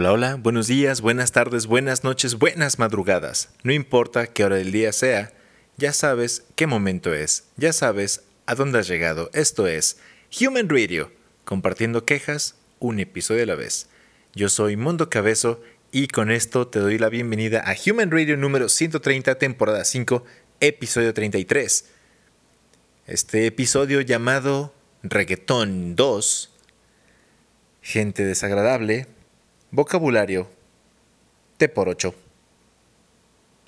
Hola, hola, buenos días, buenas tardes, buenas noches, buenas madrugadas. No importa qué hora del día sea, ya sabes qué momento es, ya sabes a dónde has llegado. Esto es Human Radio, compartiendo quejas un episodio a la vez. Yo soy Mundo Cabezo y con esto te doy la bienvenida a Human Radio número 130, temporada 5, episodio 33. Este episodio llamado Reggaetón 2, gente desagradable, vocabulario, T por 8,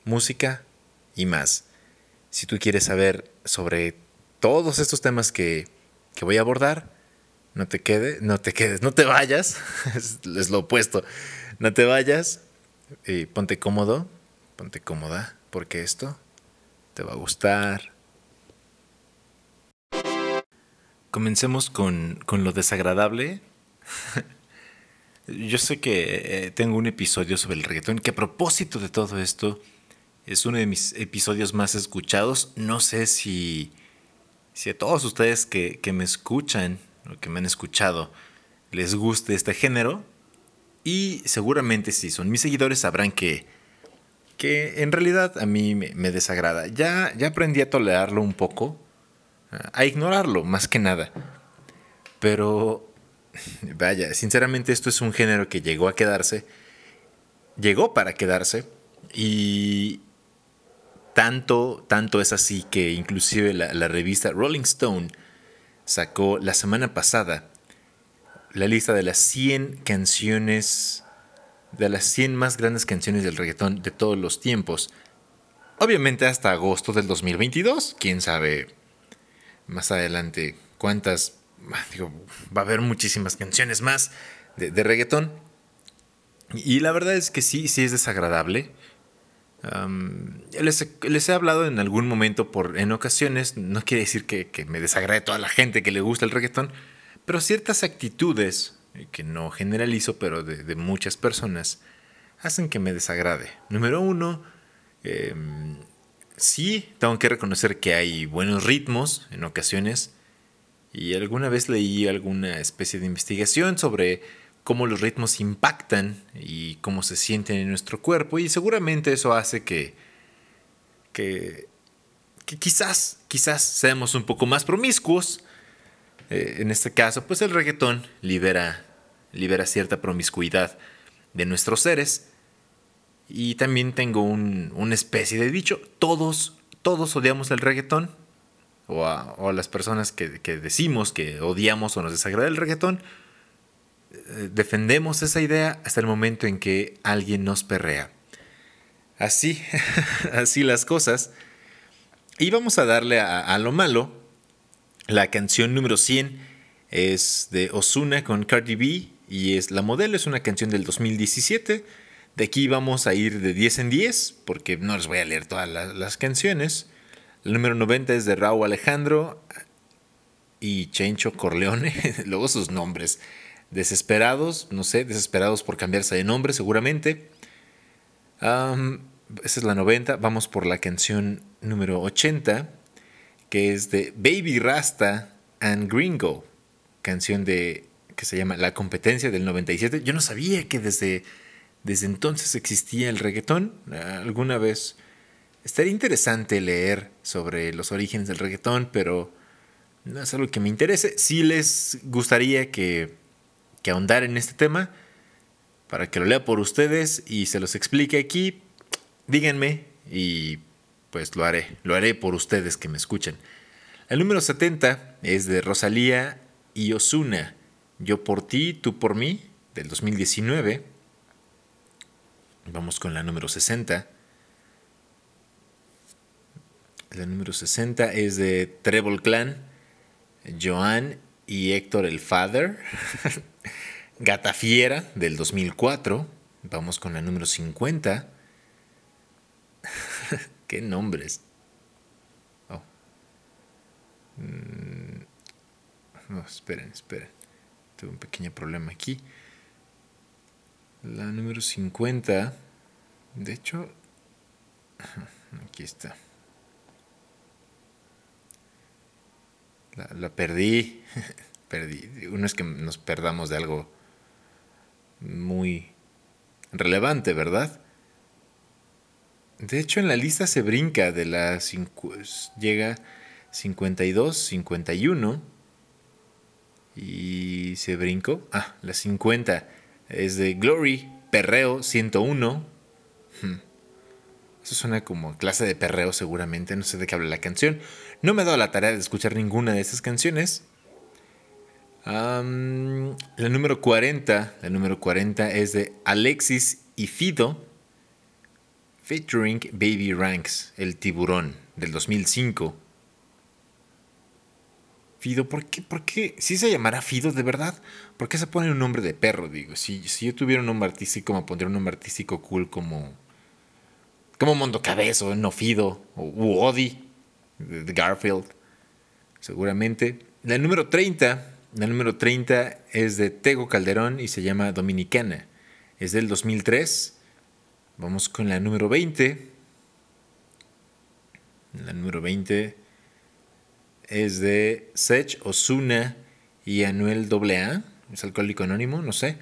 música y más. Si tú quieres saber sobre todos estos temas que, que voy a abordar, no te quedes, no te quedes, no te vayas, es, lo opuesto, no te vayas y ponte cómodo, ponte cómoda, porque esto te va a gustar. Comencemos con, con lo desagradable. Yo sé que eh, tengo un episodio sobre el reggaetón que a propósito de todo esto es uno de mis episodios más escuchados. No sé si, si a todos ustedes que, que me escuchan o que me han escuchado les guste este género. Y seguramente si son mis seguidores sabrán que, que en realidad a mí me, me desagrada. Ya, ya aprendí a tolerarlo un poco a ignorarlo, más que nada. Pero, vaya, sinceramente esto es un género que llegó a quedarse, llegó para quedarse, y tanto, tanto es así que inclusive la, revista Rolling Stone sacó la semana pasada la lista de las 100 canciones, de las 100 más grandes canciones del reggaetón de todos los tiempos. Obviamente hasta agosto del 2022, quién sabe más adelante cuántas, digo, va a haber muchísimas canciones más de, de reggaetón. Y la verdad es que sí, sí es desagradable. Les, he hablado en algún momento por en ocasiones, no quiere decir que, me desagrade toda la gente que le gusta el reggaetón, pero ciertas actitudes, que no generalizo, pero de, muchas personas, hacen que me desagrade. Número uno, eh, sí, tengo que reconocer que hay buenos ritmos en ocasiones. Y alguna vez leí alguna especie de investigación sobre cómo los ritmos impactan y cómo se sienten en nuestro cuerpo. Y seguramente eso hace que, que, que quizás, quizás seamos un poco más promiscuos. Eh, en este caso, pues el reggaetón libera, libera cierta promiscuidad de nuestros seres. Y también tengo un, una especie de dicho, todos, todos odiamos el reggaetón, o a, o a las personas que, que, decimos que odiamos o nos desagrada el reggaetón, eh, defendemos esa idea hasta el momento en que alguien nos perrea. Así, así las cosas. Y vamos a darle a, a lo malo. La canción número 100 es de Osuna con Cardi B y es la modelo, es una canción del 2017 de aquí vamos a ir de 10 en 10, porque no les voy a leer todas las, las canciones. El número 90 es de Raúl Alejandro y Chencho Corleone, luego sus nombres. Desesperados, no sé, desesperados por cambiarse de nombre seguramente. Um, esa es la 90. Vamos por la canción número 80, que es de Baby Rasta and Gringo, canción de que se llama La competencia del 97. Yo no sabía que desde desde entonces existía el reggaetón. Alguna vez estaría interesante leer sobre los orígenes del reggaetón, pero no es algo que me interese. Si les gustaría que, que ahondar en este tema, para que lo lea por ustedes y se los explique aquí, díganme y pues lo haré. Lo haré por ustedes que me escuchen. El número 70 es de Rosalía y Osuna. Yo por ti, tú por mí, del 2019. Vamos con la número 60. La número 60 es de Treble Clan, Joan y Héctor el Father. Gata Fiera del 2004. Vamos con la número 50. ¿Qué nombres? Oh. No, esperen, esperen. Tuve un pequeño problema aquí. La número 50. De hecho, aquí está. La, perdí. perdí. Uno es que nos perdamos de algo muy, relevante, ¿verdad? De hecho, en la lista se brinca de la llega 52, 51 y se brincó. Ah, la 50 es de Glory, Perreo 101. Hmm. Eso suena como clase de perreo seguramente, no sé de qué habla la canción. No me he dado la tarea de escuchar ninguna de esas canciones. la número 40, la número 40 es de Alexis y Fido, featuring Baby Ranks, el tiburón, del 2005. Fido, ¿por qué? ¿Por qué? ¿Sí se llamará Fido de verdad? ¿Por qué se pone un nombre de perro? Digo, si, si yo tuviera un nombre artístico, me pondría un nombre artístico cool como como Mondo Cabezo, No Fido, o Odi, de Garfield, seguramente. La número 30, la número 30 es de Tego Calderón y se llama Dominicana. Es del 2003. Vamos con la número 20. La número 20 es de Sech Osuna y Anuel AA. Es alcohólico anónimo, no sé.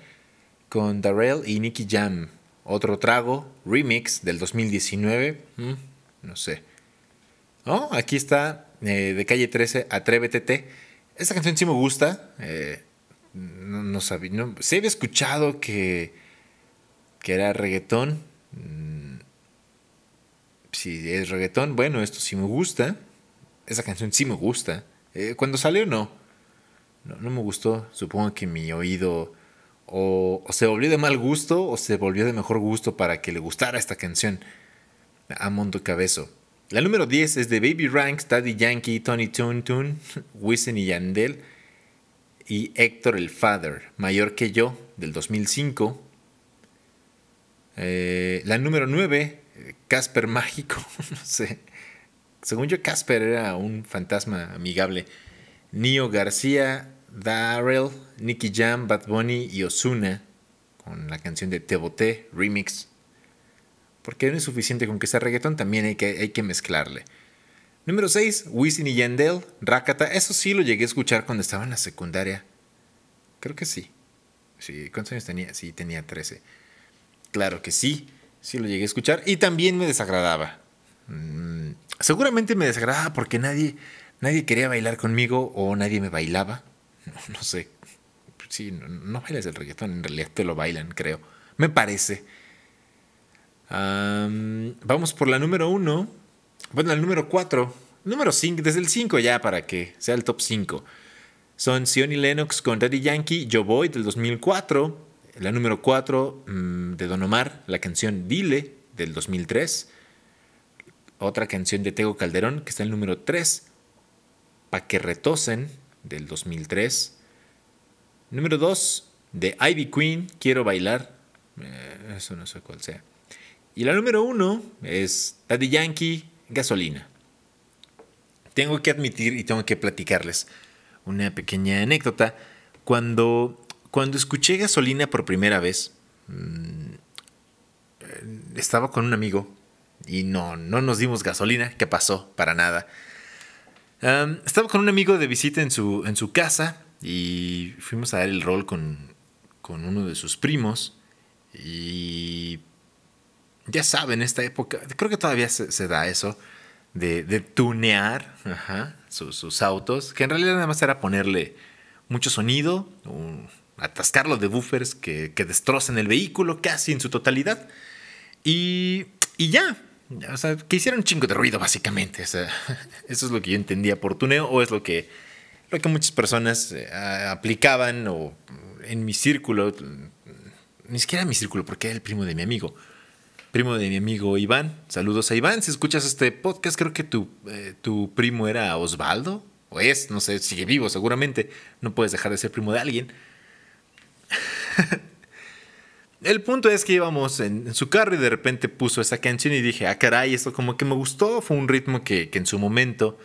Con Darrell y Nicky Jam. Otro trago, remix del 2019. Mm, no sé. Oh, aquí está, eh, de calle 13, Atrévete. Esta canción sí me gusta. Eh, no, sabía. No, se había escuchado que, que era reggaetón. Mm, si es reggaetón, bueno, esto sí me gusta. Esa canción sí me gusta. Eh, cuando salió, no. no. No me gustó. Supongo que mi oído o, se volvió de mal gusto o se volvió de mejor gusto para que le gustara esta canción a Mondo Cabezo. La número 10 es de Baby Ranks, Daddy Yankee, Tony Toon Toon, Wisin y Yandel y Héctor el Father, mayor que yo, del 2005. Eh, la número 9, Casper Mágico, no sé. Según yo, Casper era un fantasma amigable. Nio García, Darrell, Nicky Jam, Bad Bunny y Osuna con la canción de Te Boté Remix. Porque no es suficiente con que sea reggaetón, también hay que, hay que mezclarle. Número 6, Wisin y Yandel, Rakata. Eso sí lo llegué a escuchar cuando estaba en la secundaria. Creo que sí. sí. ¿Cuántos años tenía? Sí, tenía 13. Claro que sí, sí lo llegué a escuchar. Y también me desagradaba. Mm, seguramente me desagradaba porque nadie, nadie quería bailar conmigo o nadie me bailaba. no, sé. Sí, no, bailas el reggaetón, en realidad te lo bailan, creo. Me parece. vamos por la número uno. Bueno, la número cuatro. Número cinco, desde el cinco ya para que sea el top cinco. Son Sion y Lennox con Daddy Yankee, Yo Voy del 2004. La número cuatro mm, de Don Omar, la canción Dile del 2003. Otra canción de Tego Calderón que está en el número 3. Pa' que retosen del 2003. Número 2 de Ivy Queen, Quiero bailar. Eh, eso no sé cuál sea. Y la número 1 es Daddy Yankee, Gasolina. Tengo que admitir y tengo que platicarles una pequeña anécdota. Cuando, cuando escuché Gasolina por primera vez, mm, estaba con un amigo y no, no nos dimos gasolina. ¿Qué pasó? Para nada estaba con un amigo de visita en su, en su casa y fuimos a dar el rol con, uno de sus primos. Y ya saben, esta época, creo que todavía se, da eso, de, tunear sus, autos, que en realidad nada más era ponerle mucho sonido, atascarlo de buffers que, que destrocen el vehículo casi en su totalidad. Y, y ya, o sea, que hicieron un chingo de ruido, básicamente. eso es lo que yo entendía por tuneo, o es lo que, lo que muchas personas eh, aplicaban, o en mi círculo, ni siquiera en mi círculo, porque era el primo de mi amigo. Primo de mi amigo Iván. Saludos a Iván. Si escuchas este podcast, creo que tu, eh, tu primo era Osvaldo, o es, no sé, sigue vivo seguramente. No puedes dejar de ser primo de alguien. El punto es que íbamos en, su carro y de repente puso esa canción y dije, ah, caray, esto como que me gustó. Fue un ritmo que, en su momento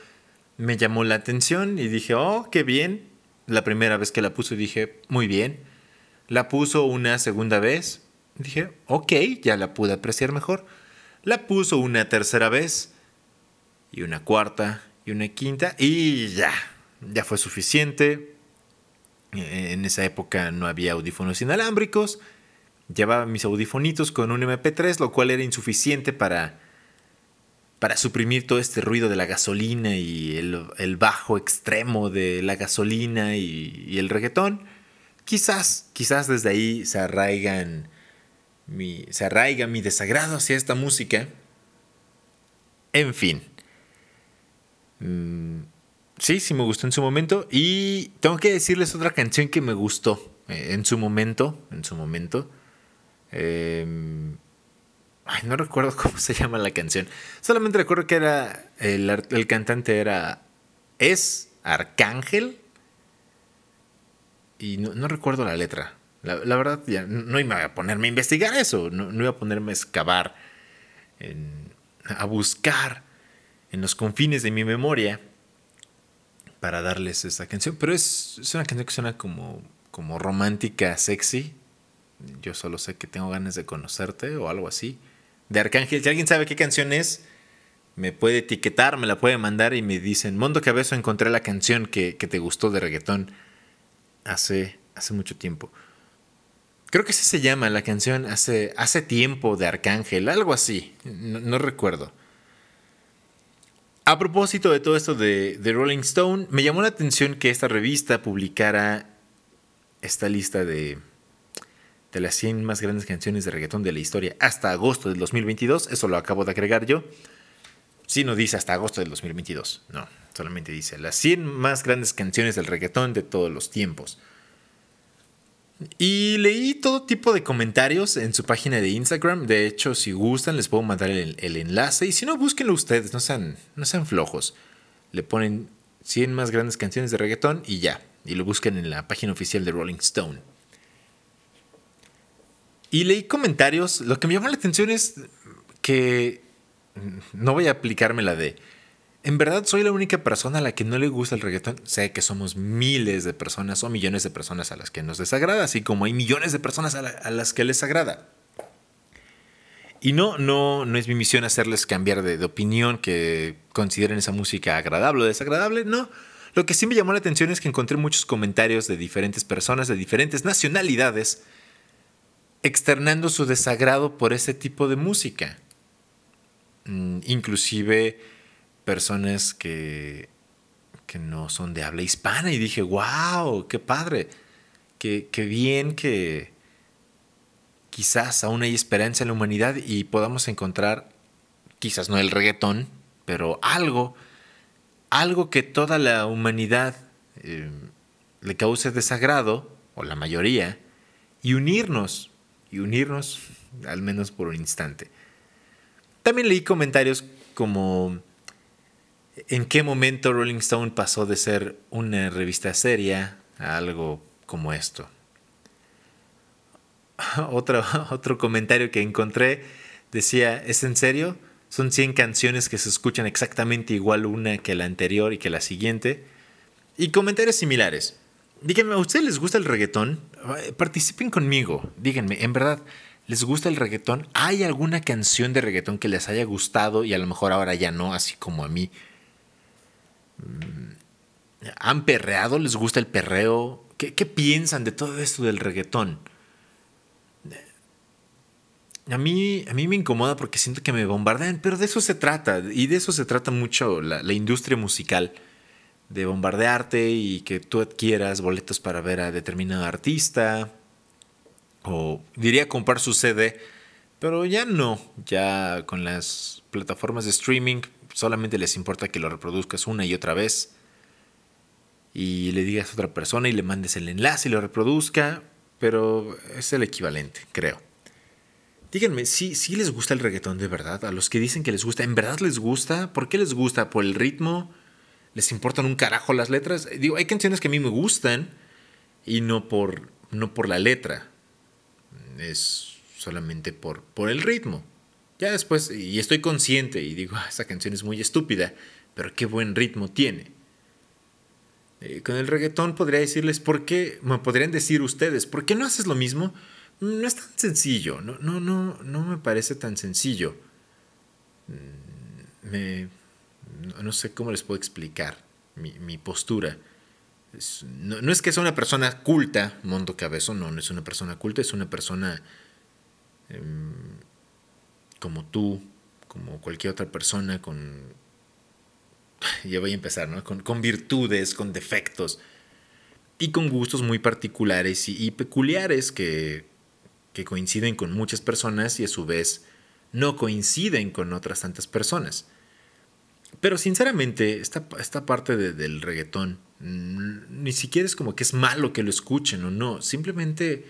me llamó la atención y dije, oh, qué bien. La primera vez que la puso dije, muy bien. La puso una segunda vez. Dije, ok, ya la pude apreciar mejor. La puso una tercera vez y una cuarta y una quinta y ya, ya fue suficiente. En esa época no había audífonos inalámbricos Llevaba mis audifonitos con un MP3, lo cual era insuficiente para, para suprimir todo este ruido de la gasolina y el, bajo extremo de la gasolina y, el reggaetón. Quizás, quizás desde ahí se arraigan se arraiga mi desagrado hacia esta música. En fin. Mm, sí, sí me gustó en su momento. Y tengo que decirles otra canción que me gustó eh, en su momento. En su momento. Em, ay, no recuerdo cómo se llama la canción. Solamente recuerdo que era. El, cantante era. Es Arcángel. Y no, recuerdo la letra. La, verdad, no iba a ponerme a investigar eso. No, iba a ponerme a excavar. a buscar en los confines de mi memoria para darles esta canción. Pero es, es una canción que suena como, como romántica, sexy. Yo solo sé que tengo ganas de conocerte o algo así. De Arcángel. Si alguien sabe qué canción es, me puede etiquetar, me la puede mandar y me dicen, Mondo Cabezo, encontré la canción que, te gustó de reggaetón hace, hace mucho tiempo. Creo que así se llama la canción hace, hace tiempo de Arcángel, algo así, no, recuerdo. A propósito de todo esto de, de Rolling Stone, me llamó la atención que esta revista publicara esta lista de, de las 100 más grandes canciones de reggaetón de la historia hasta agosto del 2022. Eso lo acabo de agregar yo. Si no dice hasta agosto del 2022, no, solamente dice las 100 más grandes canciones del reggaetón de todos los tiempos. Y leí todo tipo de comentarios en su página de Instagram. De hecho, si gustan, les puedo mandar el, enlace. Y si no, búsquenlo ustedes, no sean, no sean flojos. Le ponen 100 más grandes canciones de reggaetón y ya. Y lo buscan en la página oficial de Rolling Stone. Y leí comentarios. Lo que me llamó la atención es que no voy a aplicarme la de. En verdad soy la única persona a la que no le gusta el reggaetón. Sé que somos miles de personas o millones de personas a las que nos desagrada, así como hay millones de personas a, las que les agrada. Y no, no, no es mi misión hacerles cambiar de, de, opinión, que consideren esa música agradable o desagradable. No. Lo que sí me llamó la atención es que encontré muchos comentarios de diferentes personas de diferentes nacionalidades externando su desagrado por ese tipo de música. Mm, inclusive personas que, que no son de habla hispana y dije, wow, qué padre, qué, qué bien que quizás aún hay esperanza en la humanidad y podamos encontrar, quizás no el reggaetón, pero algo, algo que toda la humanidad eh, le cause desagrado, o la mayoría, y unirnos y unirnos, al menos por un instante. También leí comentarios como en qué momento Rolling Stone pasó de ser una revista seria a algo como esto. Otro, otro comentario que encontré decía, ¿es en serio? Son 100 canciones que se escuchan exactamente igual una que la anterior y que la siguiente. Y comentarios similares. Díganme, ¿a ustedes les gusta el reggaetón? Participen conmigo. Díganme, ¿en verdad les gusta el reggaetón? ¿Hay alguna canción de reggaetón que les haya gustado y a lo mejor ahora ya no, así como a mí? Mm, ¿Han perreado? ¿Les gusta el perreo? ¿Qué, piensan de todo esto del reggaetón? A mí, a mí me incomoda porque siento que me bombardean, pero de eso se trata, y de eso se trata mucho la industria musical de bombardearte y que tú adquieras boletos para ver a determinado artista o diría comprar su CD, pero ya no, ya con las plataformas de streaming solamente les importa que lo reproduzcas una y otra vez y le digas a otra persona y le mandes el enlace y lo reproduzca, pero es el equivalente, creo. Díganme, ¿sí, ¿sí les gusta el reggaetón de verdad? A los que dicen que les gusta, ¿en verdad les gusta? ¿Por qué les gusta? ¿Por el ritmo? Les importan un carajo las letras. Digo, hay canciones que a mí me gustan y no por, no por la letra. Es solamente por, por el ritmo. Ya después, y estoy consciente y digo, ah, esa canción es muy estúpida, pero qué buen ritmo tiene. Eh, con el reggaetón podría decirles, ¿por qué? Me podrían decir ustedes, ¿por qué no haces lo mismo? No es tan sencillo, no, no, no, no me parece tan sencillo. Mm, me, no, sé cómo les puedo explicar mi, postura. no, es que sea una persona culta, Mondo Cabezo, no, no es una persona culta, es una persona em, como tú, como cualquier otra persona con... Ya voy a empezar, ¿no? Con, virtudes, con defectos y con gustos muy particulares y, peculiares que, que coinciden con muchas personas y a su vez no coinciden con otras tantas personas. Pero sinceramente, esta, esta parte del reggaetón ni siquiera es como que es malo que lo escuchen o no. Simplemente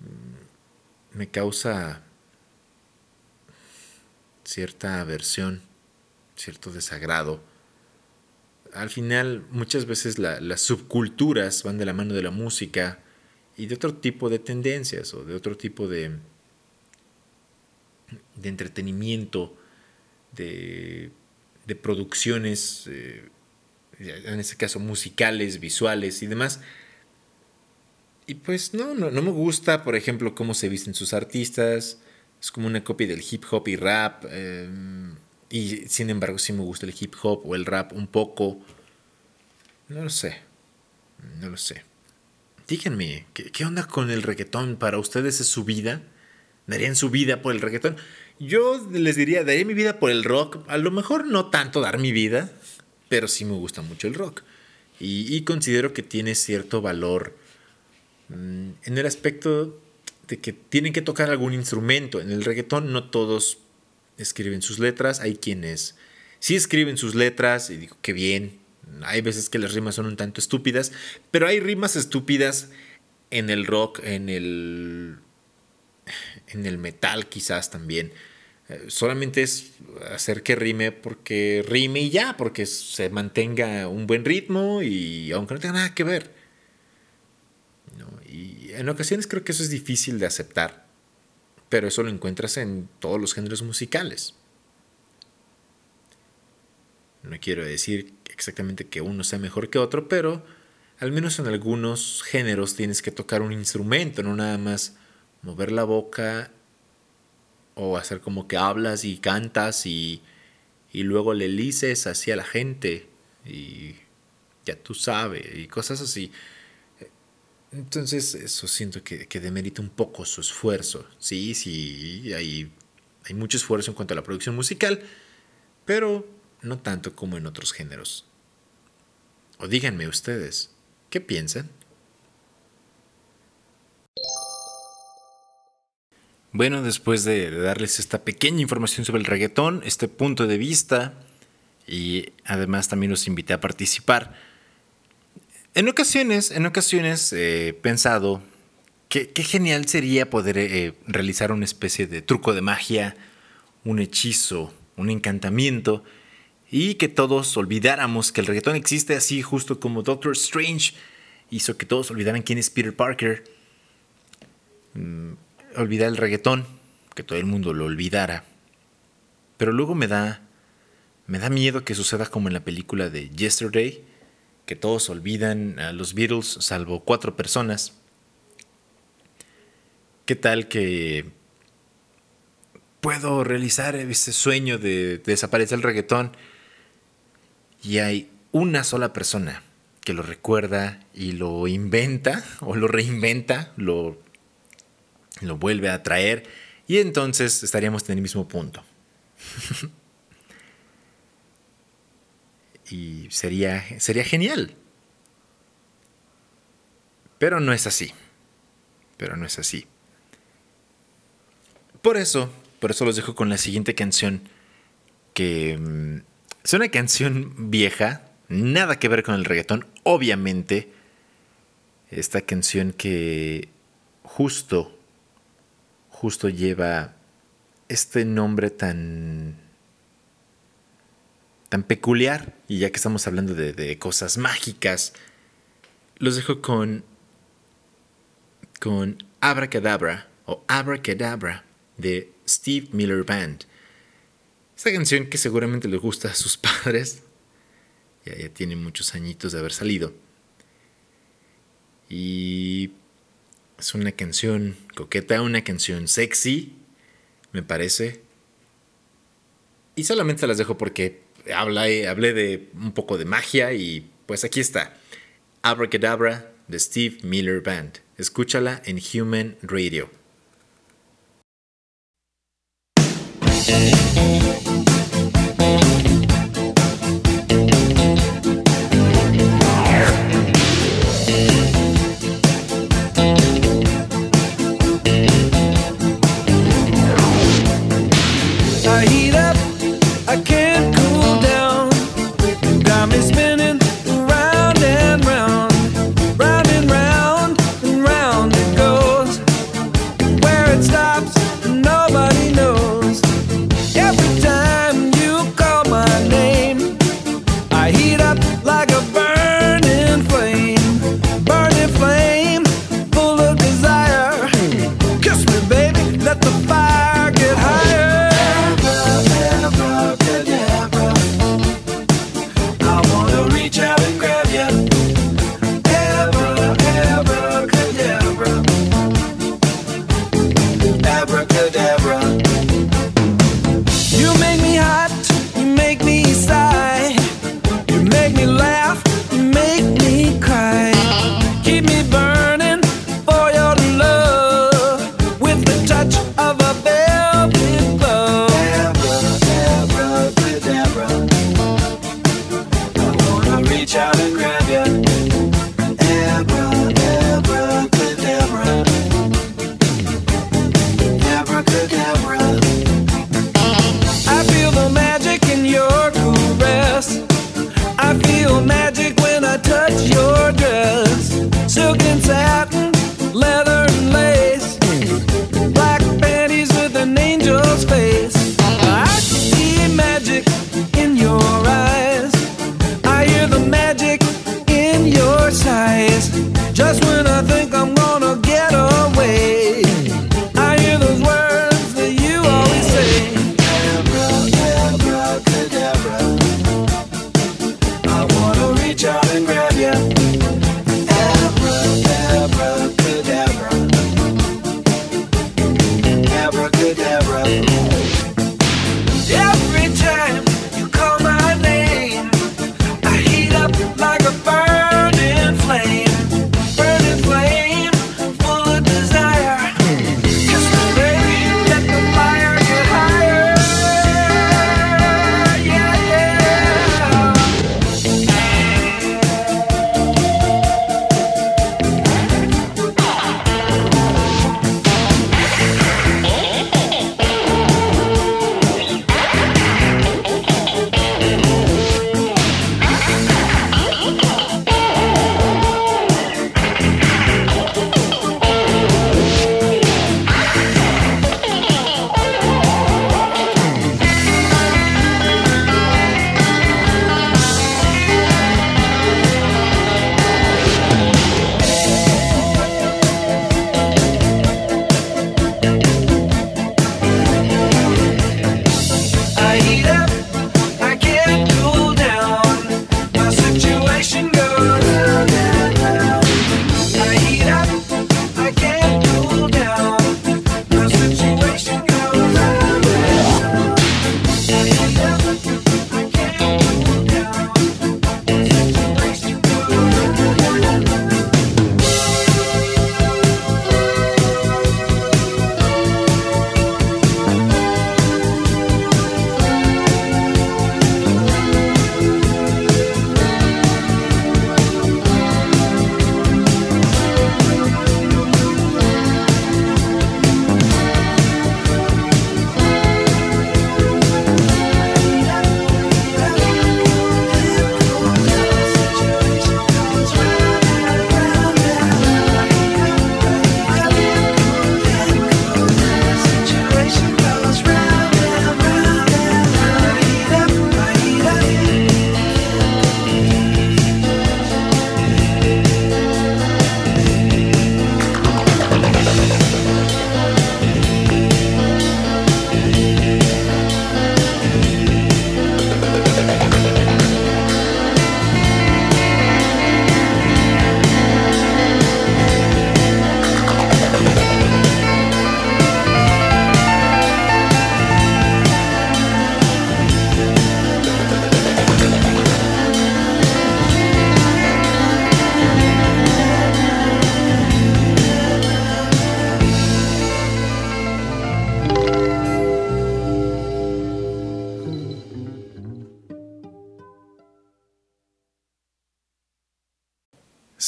mm, me causa cierta aversión, cierto desagrado. Al final, muchas veces las subculturas van de la mano de la música y de otro tipo de tendencias o de otro tipo de, de entretenimiento, de de producciones, eh, en este caso musicales, visuales y demás. Y pues no, no, me gusta, por ejemplo, cómo se visten sus artistas. Es como una copia del hip hop y rap. Em, y sin embargo, sí me gusta el hip hop o el rap un poco. No lo sé. No lo sé. Díganme, ¿qué, qué onda con el reggaetón? ¿Para ustedes es su vida? ¿Darían su vida por el reggaetón? Yo les diría, daría mi vida por el rock. A lo mejor no tanto dar mi vida, pero sí me gusta mucho el rock. Y, considero que tiene cierto valor mm, en el aspecto de que tienen que tocar algún instrumento. En el reggaetón no todos escriben sus letras, hay quienes sí escriben sus letras y digo, qué bien. Hay veces que las rimas son un tanto estúpidas, pero hay rimas estúpidas en el rock, en el en el metal quizás también. Eh, solamente es hacer que rime porque rime y ya, porque se mantenga un buen ritmo y aunque no tenga nada que ver. Y en ocasiones creo que eso es difícil de aceptar, pero eso lo encuentras en todos los géneros musicales. No quiero decir exactamente que uno sea mejor que otro, pero al menos en algunos géneros tienes que tocar un instrumento, no nada más mover la boca o hacer como que hablas y cantas y, y luego le lices así a la gente y ya tú sabes y cosas así. Entonces eso siento que, que demerita un poco su esfuerzo. Sí, sí, hay, hay mucho esfuerzo en cuanto a la producción musical, pero no tanto como en otros géneros. O díganme ustedes, ¿qué piensan? Bueno, después de darles esta pequeña información sobre el reggaetón, este punto de vista, y además también los invité a participar. En ocasiones, en ocasiones he pensado que qué genial sería poder eh, realizar una especie de truco de magia, un hechizo, un encantamiento, y que todos olvidáramos que el reggaetón existe así justo como Doctor Strange hizo que todos olvidaran quién es Peter Parker. Mm, olvidar el reggaetón, que todo el mundo lo olvidara. Pero luego me da me da miedo que suceda como en la película de Yesterday, que todos olvidan a los Beatles salvo cuatro personas. ¿Qué tal que puedo realizar ese sueño de, desaparecer el reggaetón y hay una sola persona que lo recuerda y lo inventa o lo reinventa, lo lo vuelve a traer y entonces estaríamos en el mismo punto. y sería, sería genial. Pero no es así. Pero no es así. Por eso, por eso los dejo con la siguiente canción, que mm, es una canción vieja, nada que ver con el reggaetón, obviamente. Esta canción que justo justo lleva este nombre tan tan peculiar y ya que estamos hablando de, cosas mágicas los dejo con con Abracadabra o Abracadabra de Steve Miller Band. Esta canción que seguramente le gusta a sus padres ya tiene muchos añitos de haber salido. Y es una canción coqueta, una canción sexy, me parece. Y solamente las dejo porque habla, hablé de un poco de magia y pues aquí está. Abracadabra de Steve Miller Band. Escúchala en Human Radio.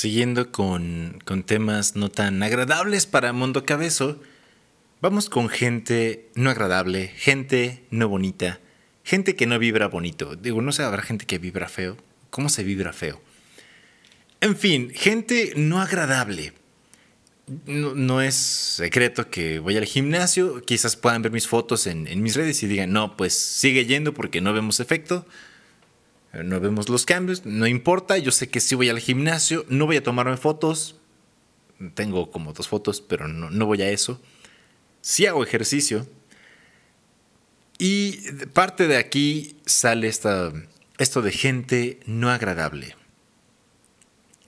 Siguiendo con, con temas no tan agradables para Mundo Cabezo, vamos con gente no agradable, gente no bonita, gente que no vibra bonito. Digo, no sé, habrá gente que vibra feo. ¿Cómo se vibra feo? En fin, gente no agradable. No, es secreto que voy al gimnasio, quizás puedan ver mis fotos en, en mis redes y digan, no, pues sigue yendo porque no vemos efecto no vemos los cambios, no importa, yo sé que sí voy al gimnasio, no voy a tomarme fotos, tengo como dos fotos, pero no, voy a eso. Sí hago ejercicio. Y parte de aquí sale esta, esto de gente no agradable.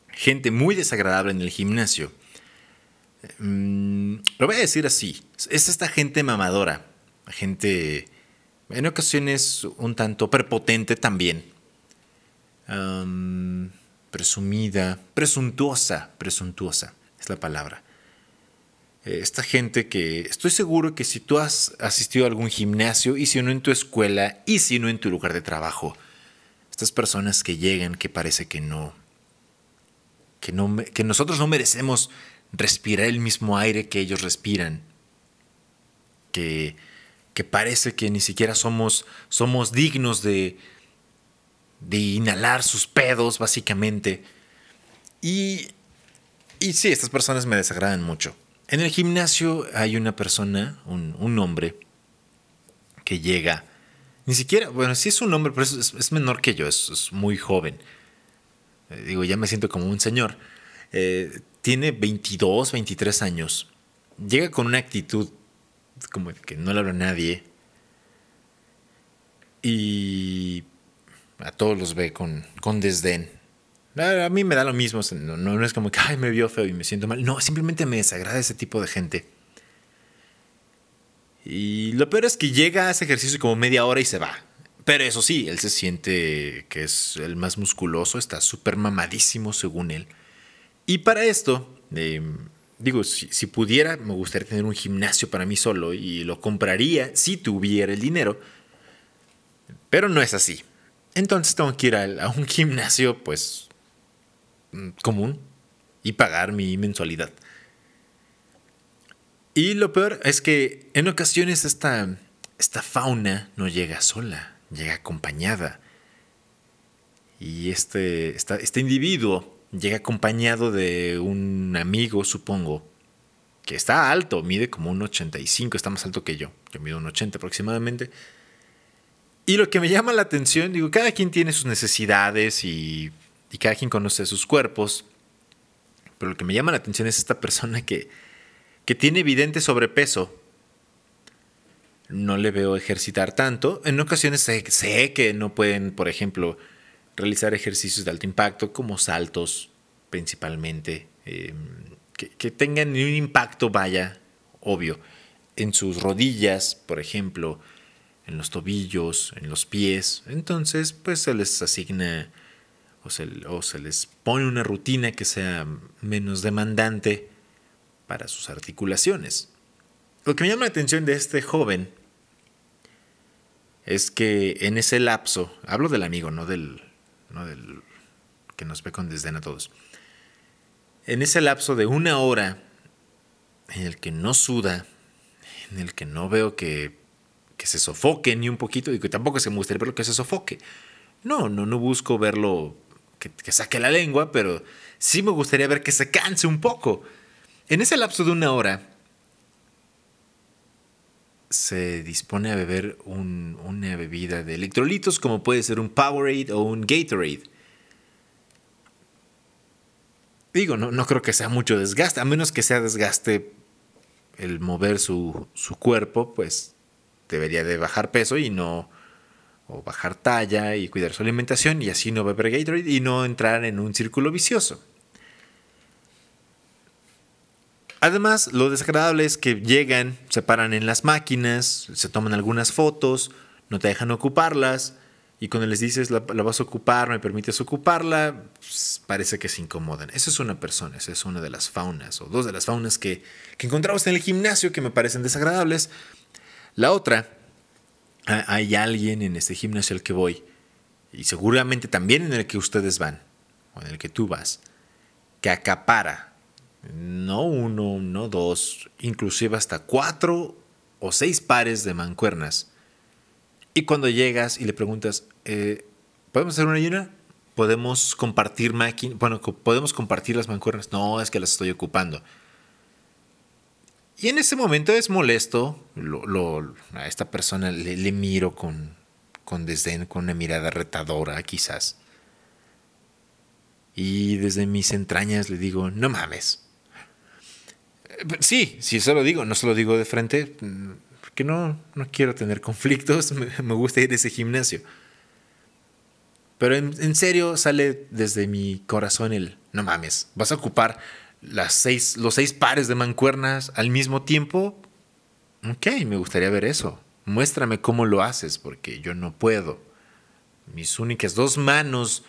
Gente muy desagradable en el gimnasio. Mm, lo voy a decir así. Es esta gente mamadora. Gente en ocasiones un tanto prepotente también presumida, presuntuosa, presuntuosa es la palabra. Eh, esta gente que estoy seguro que si tú has asistido a algún gimnasio y si no en tu escuela y si no en tu lugar de trabajo, estas personas que llegan que parece que no, que, no, que nosotros no merecemos respirar el mismo aire que ellos respiran, que, que parece que ni siquiera somos, somos dignos de, de inhalar sus pedos, básicamente. Y, y sí, estas personas me desagradan mucho. En el gimnasio hay una persona, un, hombre, que llega, ni siquiera, bueno, sí es un hombre, pero es, menor que yo, es, muy joven. Eh, digo, ya me siento como un señor. Eh, tiene 22, 23 años. Llega con una actitud como que no le habla nadie. Y a todos los ve con, con desdén. A, mí me da lo mismo, no, no, es como que Ay, me vio feo y me siento mal. No, simplemente me desagrada ese tipo de gente. Y lo peor es que llega a ese ejercicio como media hora y se va. Pero eso sí, él se siente que es el más musculoso, está súper mamadísimo según él. Y para esto, em, digo, si, si, pudiera, me gustaría tener un gimnasio para mí solo y lo compraría si tuviera el dinero. Pero no es así. Entonces tengo que ir a, un gimnasio, pues, mm, común y pagar mi mensualidad. Y lo peor es que en ocasiones esta, esta fauna no llega sola, llega acompañada. Y este, este individuo llega acompañado de un amigo, supongo, que está alto, mide como un 85, está más alto que yo. Yo mido un 80 aproximadamente. Y lo que me llama la atención, digo, cada quien tiene sus necesidades y, cada quien conoce sus cuerpos, pero lo que me llama la atención es esta persona que, que tiene evidente sobrepeso. No le veo ejercitar tanto. En ocasiones sé, que no pueden, por ejemplo, realizar ejercicios de alto impacto como saltos principalmente, em, que, que tengan un impacto, vaya, obvio, en sus rodillas, por ejemplo, en los tobillos, en los pies. Entonces, pues se les asigna o se, les pone una rutina que sea menos demandante para sus articulaciones. Lo que me llama la atención de este joven es que en ese lapso, hablo del amigo, no del, no del que nos ve con desdén a todos, en ese lapso de una hora en el que no suda, en el que no veo que que se sofoque ni un poquito, y que tampoco se me gustaría verlo que se sofoque. No, no, no busco verlo que, saque la lengua, pero sí me gustaría ver que se canse un poco. En ese lapso de una hora, se dispone a beber una bebida de electrolitos como puede ser un Powerade o un Gatorade. Digo, no, no creo que sea mucho desgaste, a menos que sea desgaste el mover su, su cuerpo, pues debería de bajar peso y no o bajar talla y cuidar su alimentación y así no beber Gatorade y no entrar en un círculo vicioso. Además, lo desagradable es que llegan, se paran en las máquinas, se toman algunas fotos, no te dejan ocuparlas y cuando les dices la, vas a ocupar, me permites ocuparla, pues, parece que se incomodan. Esa es una persona, esa es una de las faunas o dos de las faunas que, que encontramos en el gimnasio que me parecen desagradables. La otra, hay alguien en este gimnasio al que voy, y seguramente también en el que ustedes van, o en el que tú vas, que acapara, no uno, no dos, inclusive hasta cuatro o seis pares de mancuernas. Y cuando llegas y le preguntas, eh, ¿podemos hacer una ayuna? ¿Podemos compartir máquinas? Bueno, ¿podemos compartir las mancuernas? No, es que las estoy ocupando. Y en ese momento es molesto, a esta persona le, miro con, con desdén, con una mirada retadora quizás. Y desde mis entrañas le digo, no mames. Sí, sí, se lo digo, no se lo digo de frente, porque no, no quiero tener conflictos, me, gusta ir a ese gimnasio. Pero en, serio sale desde mi corazón el, no mames, vas a ocupar las seis, los seis pares de mancuernas al mismo tiempo. Ok, me gustaría ver eso. Muéstrame cómo lo haces, porque yo no puedo. Mis únicas dos manos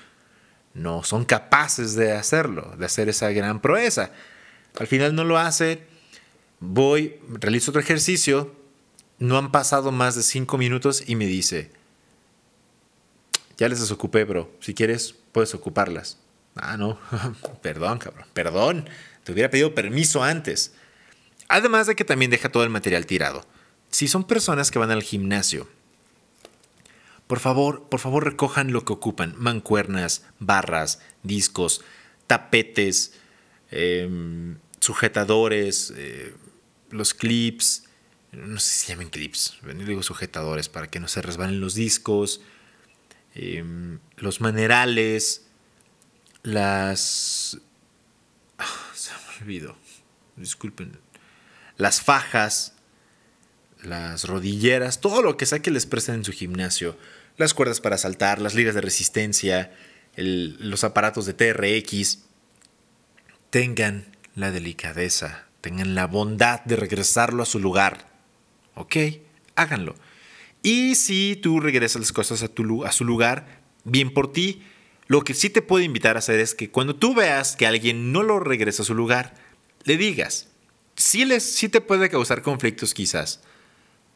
no son capaces de hacerlo, de hacer esa gran proeza. Al final no lo hace, voy, realizo otro ejercicio, no han pasado más de cinco minutos y me dice, ya les desocupé, bro, si quieres puedes ocuparlas. Ah, no, perdón, cabrón, perdón, te hubiera pedido permiso antes. Además de que también deja todo el material tirado. Si son personas que van al gimnasio por favor, por favor recojan lo que ocupan. Mancuernas, barras, discos, tapetes, em, sujetadores, eh, los clips. No sé si se llaman clips. Digo sujetadores para que no se resbalen los discos. Em, los manerales. Las... Ah, se me olvidó. Disculpen. Las fajas las rodilleras, todo lo que sea que les presten en su gimnasio, las cuerdas para saltar, las ligas de resistencia, los aparatos de TRX, tengan la delicadeza, tengan la bondad de regresarlo a su lugar. ¿Ok? Háganlo. Y si tú regresas las cosas a, tu, a su lugar, bien por ti. Lo que sí te puedo invitar a hacer es que cuando tú veas que alguien no lo regresa a su lugar, le digas. Sí, les, sí te puede causar conflictos quizás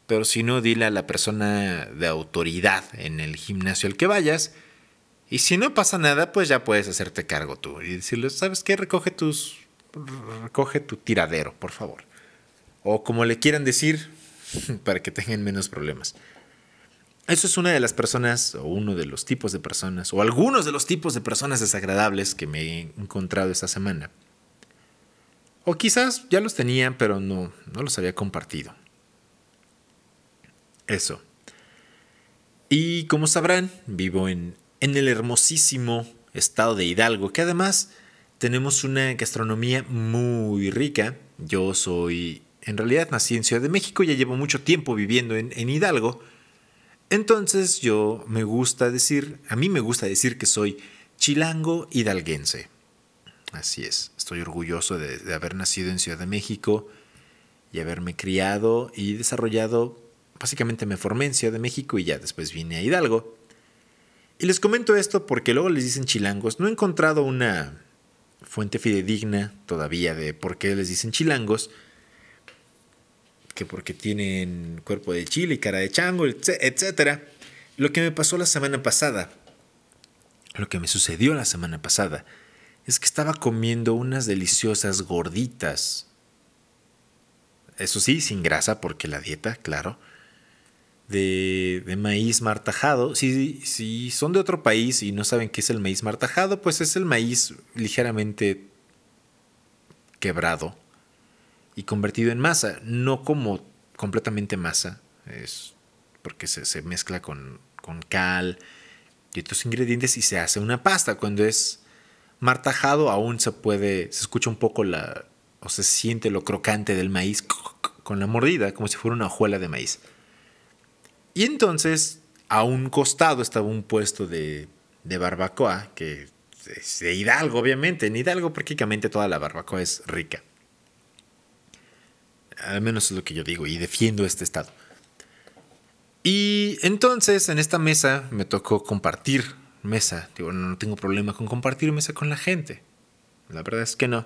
pero si no, dile a la persona de autoridad en el gimnasio al que vayas. Y si no pasa nada, pues ya puedes hacerte cargo tú y decirle, ¿sabes qué? Recoge tus. Recoge tu tiradero, por favor. O como le quieran decir, para que tengan menos problemas. Eso es una de las personas, o uno de los tipos de personas, o algunos de los tipos de personas desagradables que me he encontrado esta semana. O quizás ya los tenían, pero no, no los había compartido. Eso. Y como sabrán, vivo en, en el hermosísimo estado de Hidalgo, que además tenemos una gastronomía muy rica. Yo soy, en realidad nací en Ciudad de México, ya llevo mucho tiempo viviendo en, en Hidalgo. Entonces yo me gusta decir, a mí me gusta decir que soy chilango hidalguense. Así es, estoy orgulloso de, haber nacido en Ciudad de México y haberme criado y desarrollado básicamente me formé en Ciudad de México y ya después vine a Hidalgo. Y les comento esto porque luego les dicen chilangos. No he encontrado una fuente fidedigna todavía de por qué les dicen chilangos. Que porque tienen cuerpo de chile y cara de chango, etc. Lo que me pasó la semana pasada, lo que me sucedió la semana pasada, es que estaba comiendo unas deliciosas gorditas. Eso sí, sin grasa, porque la dieta, claro de, maíz martajado. Si, si son de otro país y no saben qué es el maíz martajado, pues es el maíz ligeramente quebrado y convertido en masa, no como completamente masa, es porque se, mezcla con, con, cal y otros ingredientes y se hace una pasta. Cuando es martajado aún se puede, se escucha un poco la, o se siente lo crocante del maíz con la mordida, como si fuera una hojuela de maíz. Y entonces, a un costado estaba un puesto de, barbacoa, que es de Hidalgo, obviamente. En Hidalgo prácticamente toda la barbacoa es rica. Al menos es lo que yo digo y defiendo este estado. Y entonces en esta mesa me tocó compartir mesa. Digo, no tengo problema con compartir mesa con la gente. La verdad es que no.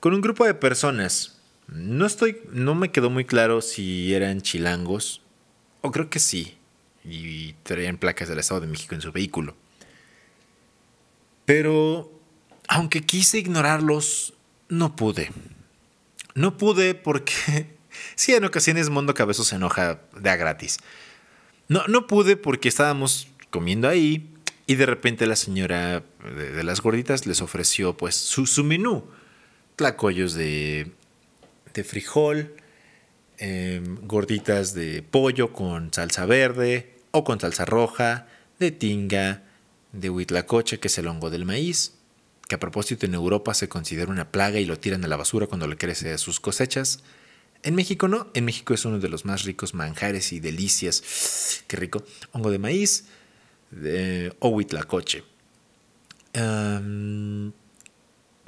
Con un grupo de personas. No estoy, no me quedó muy claro si eran chilangos o creo que sí. Y traían placas del Estado de México en su vehículo. Pero aunque quise ignorarlos, no pude. No pude porque sí, en ocasiones Mondo Cabezo se enoja de a gratis. No, no pude porque estábamos comiendo ahí y de repente la señora de, las gorditas les ofreció pues su, su menú. Tlacoyos de, de frijol, em, gorditas de pollo con salsa verde o con salsa roja, de tinga, de huitlacoche, que es el hongo del maíz, que a propósito en Europa se considera una plaga y lo tiran a la basura cuando le crece a sus cosechas. En México no, en México es uno de los más ricos manjares y delicias. Qué rico. Hongo de maíz de, o huitlacoche.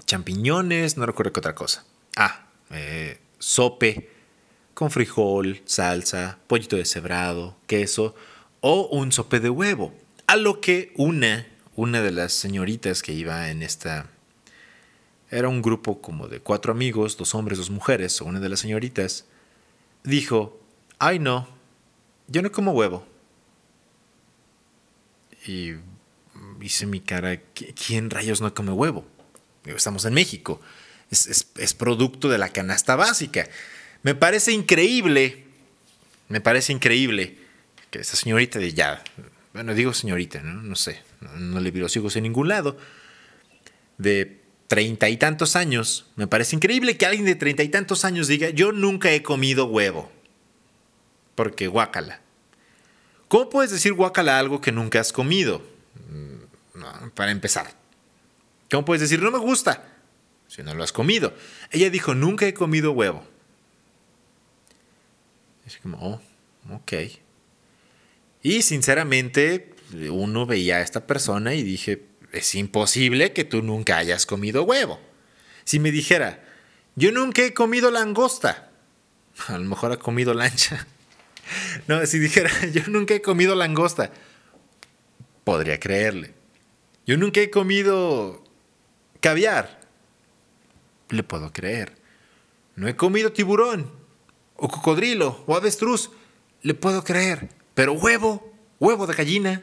champiñones, no recuerdo qué otra cosa. Ah, eh, sope con frijol, salsa, pollito deshebrado, queso o un sope de huevo. A lo que una, una de las señoritas que iba en esta... Era un grupo como de cuatro amigos, dos hombres, dos mujeres, una de las señoritas, dijo, ay no, yo no como huevo. Y hice mi cara, ¿quién rayos no come huevo? Estamos en México, es, es producto de la canasta básica. Me parece increíble, me parece increíble que esta señorita de ya bueno, digo señorita, no, no sé, no, le vi los hijos en ningún lado, de treinta y tantos años, me parece increíble que alguien de treinta y tantos años diga, yo nunca he comido huevo, porque guácala. ¿Cómo puedes decir guácala algo que nunca has comido? Mm, para empezar. ¿Cómo puedes decir no me gusta si no lo has comido? Ella dijo, nunca he comido huevo. Es como, oh, ok. Y sinceramente, uno veía a esta persona y dije, es imposible que tú nunca hayas comido huevo. Si me dijera, yo nunca he comido langosta, a lo mejor ha comido lancha. No, si dijera, yo nunca he comido langosta, podría creerle. Yo nunca he comido caviar, le puedo creer. No he comido tiburón, o cocodrilo, o avestruz, le puedo creer. Pero huevo, huevo de gallina.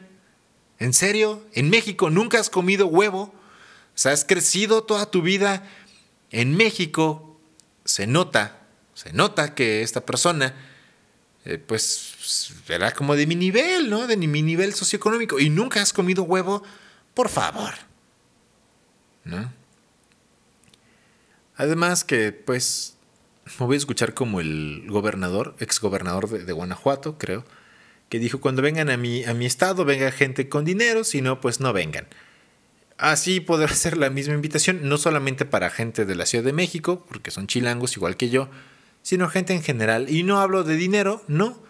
¿En serio? ¿En México nunca has comido huevo? O sea, has crecido toda tu vida en México. Se nota, se nota que esta persona, eh, pues, era como de mi nivel, ¿no? De mi nivel socioeconómico. Y nunca has comido huevo, por favor. ¿No? Además que, pues, me voy a escuchar como el gobernador, exgobernador de, de Guanajuato, creo que dijo, cuando vengan a mi, a mi estado, venga gente con dinero, si no, pues no vengan. Así podrá ser la misma invitación, no solamente para gente de la Ciudad de México, porque son chilangos igual que yo, sino gente en general. Y no hablo de dinero, no,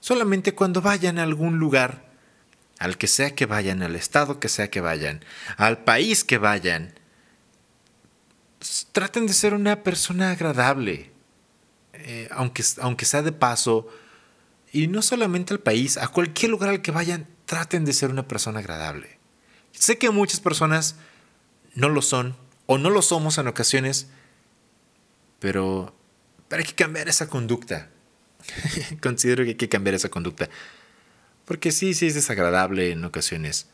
solamente cuando vayan a algún lugar, al que sea que vayan, al estado que sea que vayan, al país que vayan, traten de ser una persona agradable, eh, aunque, aunque sea de paso, y no solamente al país, a cualquier lugar al que vayan, traten de ser una persona agradable. Sé que muchas personas no lo son o no lo somos en ocasiones, pero, hay que cambiar esa conducta. Considero que hay que cambiar esa conducta. Porque sí, sí es desagradable en ocasiones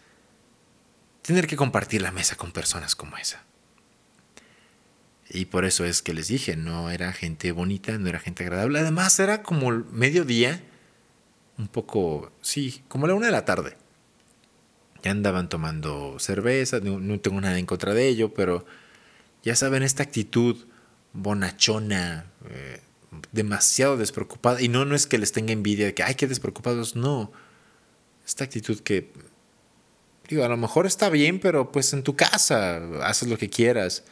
tener que compartir la mesa con personas como esa. Y por eso es que les dije, no era gente bonita, no era gente agradable. Además, era como mediodía un poco, sí, como la una de la tarde. Ya andaban tomando cerveza, no, tengo nada en contra de ello, pero ya saben, esta actitud bonachona, eh, demasiado despreocupada, y no, no es que les tenga envidia de que, ay, qué despreocupados, no. Esta actitud que, digo, a lo mejor está bien, pero pues en tu casa haces lo que quieras.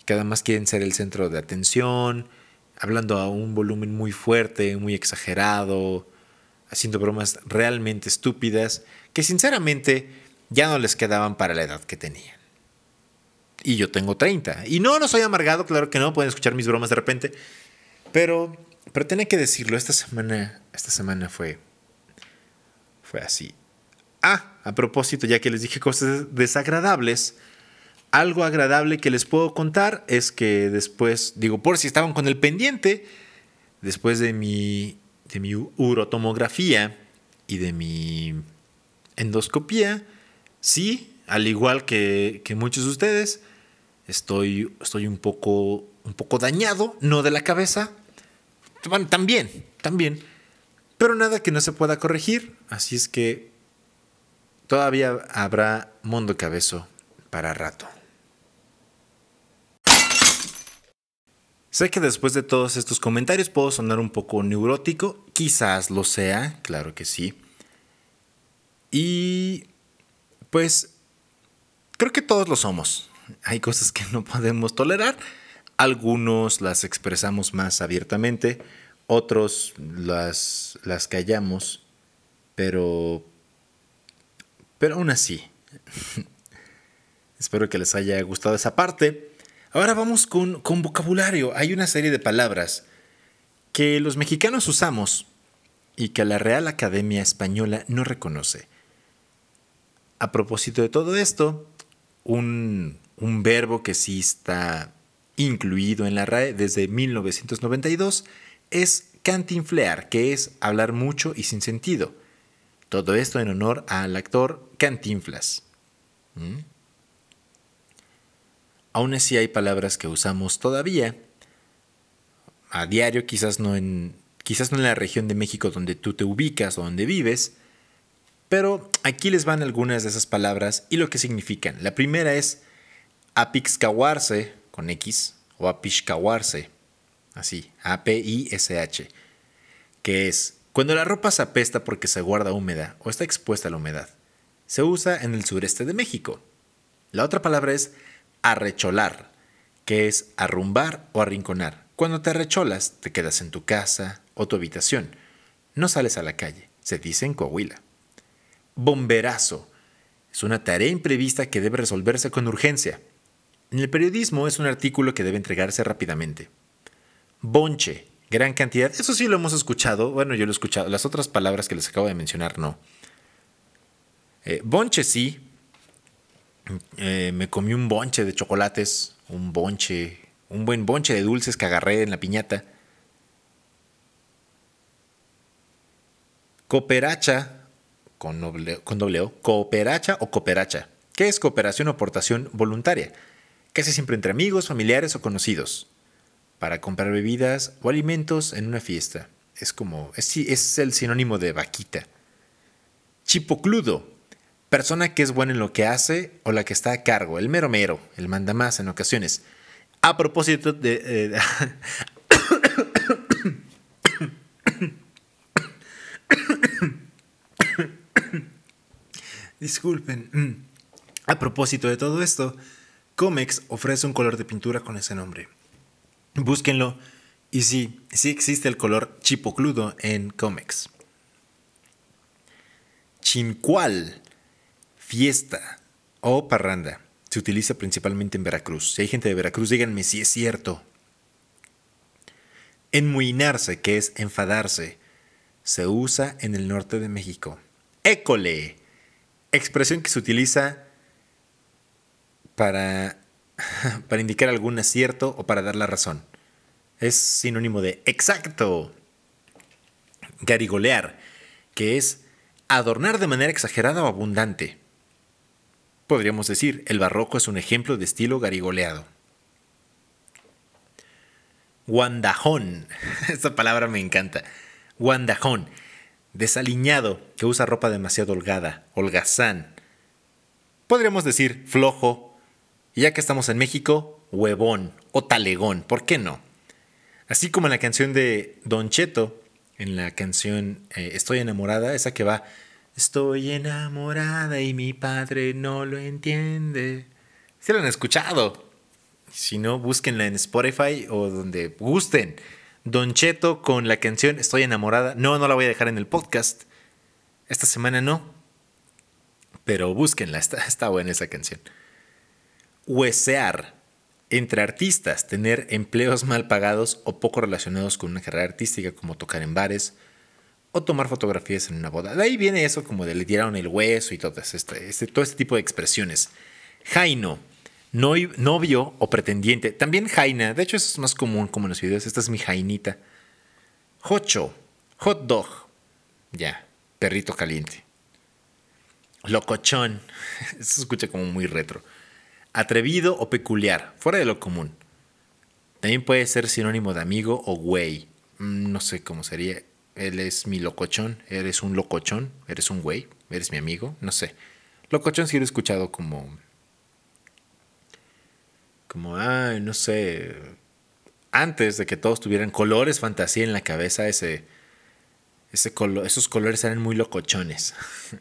Y que además quieren ser el centro de atención, hablando a un volumen muy fuerte, muy exagerado haciendo bromas realmente estúpidas que sinceramente ya no les quedaban para la edad que tenían. Y yo tengo 30. Y no, no soy amargado, claro que no, pueden escuchar mis bromas de repente. Pero, pero tenía que decirlo, esta semana, esta semana fue, fue así. Ah, a propósito, ya que les dije cosas desagradables, algo agradable que les puedo contar es que después, digo, por si estaban con el pendiente, después de mi de mi urotomografía y de mi endoscopía, sí, al igual que, muchos de ustedes, estoy, estoy un, poco, un poco dañado, no de la cabeza, también, también, pero nada que no se pueda corregir, así es que todavía habrá mundo cabezo para rato. Sé que después de todos estos comentarios puedo sonar un poco neurótico, quizás lo sea, claro que sí. Y pues creo que todos lo somos. Hay cosas que no podemos tolerar. Algunos las expresamos más abiertamente, otros las, las callamos, pero, pero aún así. Espero que les haya gustado esa parte. Ahora vamos con, con vocabulario. Hay una serie de palabras que los mexicanos usamos y que la Real Academia Española no reconoce. A propósito de todo esto, un, un verbo que sí está incluido en la RAE desde 1992 es cantinflear, que es hablar mucho y sin sentido. Todo esto en honor al actor Cantinflas. ¿Mm? Aún así hay palabras que usamos todavía a diario, quizás no en quizás no en la región de México donde tú te ubicas o donde vives, pero aquí les van algunas de esas palabras y lo que significan. La primera es apixcahuarse con X o apixcahuarse, así, A-P-I-S-H, que es cuando la ropa se apesta porque se guarda húmeda o está expuesta a la humedad. Se usa en el sureste de México. La otra palabra es arrecholar, que es arrumbar o arrinconar. Cuando te arrecholas, te quedas en tu casa o tu habitación. No sales a la calle, se dice en Coahuila. Bomberazo. Es una tarea imprevista que debe resolverse con urgencia. En el periodismo es un artículo que debe entregarse rápidamente. Bonche. Gran cantidad. Eso sí lo hemos escuchado. Bueno, yo lo he escuchado. Las otras palabras que les acabo de mencionar, no. Eh, bonche sí, eh, me comí un bonche de chocolates, un bonche, un buen bonche de dulces que agarré en la piñata. Cooperacha, con doble, con doble O, cooperacha o cooperacha, que es cooperación o aportación voluntaria, casi siempre entre amigos, familiares o conocidos, para comprar bebidas o alimentos en una fiesta. Es como, es, es el sinónimo de vaquita. Chipocludo, persona que es buena en lo que hace o la que está a cargo, el mero mero, el manda más en ocasiones. A propósito de... Eh, disculpen. A propósito de todo esto, Comex ofrece un color de pintura con ese nombre. Búsquenlo. Y sí, sí existe el color chipocludo en Comex. Chincual fiesta o parranda se utiliza principalmente en Veracruz. Si hay gente de Veracruz, díganme si es cierto. Enmuinarse, que es enfadarse, se usa en el norte de México. École, expresión que se utiliza para, para indicar algún acierto o para dar la razón. Es sinónimo de exacto. Garigolear, que es adornar de manera exagerada o abundante. Podríamos decir, el barroco es un ejemplo de estilo garigoleado. Guandajón, esta palabra me encanta. Guandajón, desaliñado, que usa ropa demasiado holgada, holgazán. Podríamos decir flojo, y ya que estamos en México, huevón o talegón, ¿por qué no? Así como en la canción de Don Cheto, en la canción eh, Estoy enamorada, esa que va Estoy enamorada y mi padre no lo entiende. Si lo han escuchado. Si no, búsquenla en Spotify o donde gusten. Don Cheto con la canción Estoy enamorada. No, no la voy a dejar en el podcast. Esta semana no. Pero búsquenla, está, está buena esa canción. Huesear. Entre artistas, tener empleos mal pagados o poco relacionados con una carrera artística como tocar en bares, o tomar fotografías en una boda. De ahí viene eso como de le tiraron el hueso y todo este, este, todo este tipo de expresiones. Jaino, novio o pretendiente. También Jaina, de hecho eso es más común como en los videos. Esta es mi Jainita. Jocho, hot dog. Ya, perrito caliente. Locochón, eso se escucha como muy retro. Atrevido o peculiar, fuera de lo común. También puede ser sinónimo de amigo o güey. Mm, no sé cómo sería. Él es mi locochón, eres un locochón, eres un güey, eres mi amigo, no sé. Locochón sí lo he escuchado como... Como, ay, no sé. Antes de que todos tuvieran colores fantasía en la cabeza, ese, ese esos colores eran muy locochones.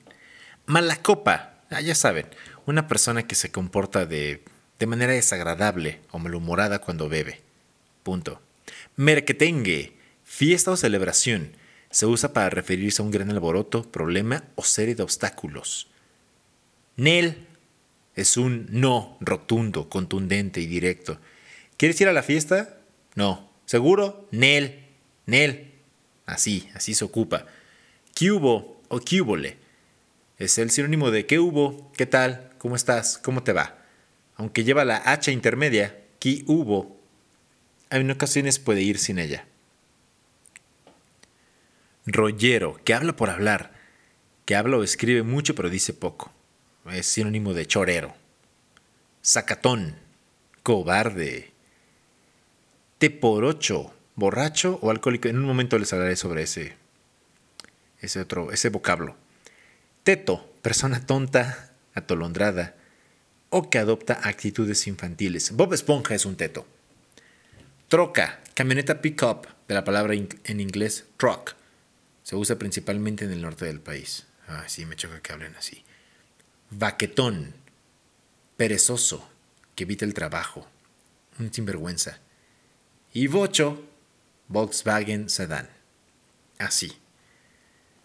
Mala copa, ah, ya saben, una persona que se comporta de, de manera desagradable o malhumorada cuando bebe. Punto. Merquetengue, fiesta o celebración, se usa para referirse a un gran alboroto, problema o serie de obstáculos. Nel es un no rotundo, contundente y directo. ¿Quieres ir a la fiesta? No. ¿Seguro? Nel. Nel. Así, así se ocupa. ¿Qué hubo o qué Es el sinónimo de ¿qué hubo? ¿Qué tal? ¿Cómo estás? ¿Cómo te va? Aunque lleva la H intermedia, ¿qué hubo? en ocasiones puede ir sin ella. Rollero, que habla por hablar, que habla o escribe mucho pero dice poco. Es sinónimo de chorero. Sacatón, cobarde. Teporocho, borracho o alcohólico. En un momento les hablaré sobre ese, ese otro, ese vocablo. Teto, persona tonta, atolondrada o que adopta actitudes infantiles. Bob Esponja es un teto. Troca, camioneta pickup, de la palabra en inglés truck. Se usa principalmente en el norte del país. Ah, sí, me choca que hablen así. Vaquetón, perezoso, que evita el trabajo, un sinvergüenza. Y bocho, Volkswagen Sedan. Así.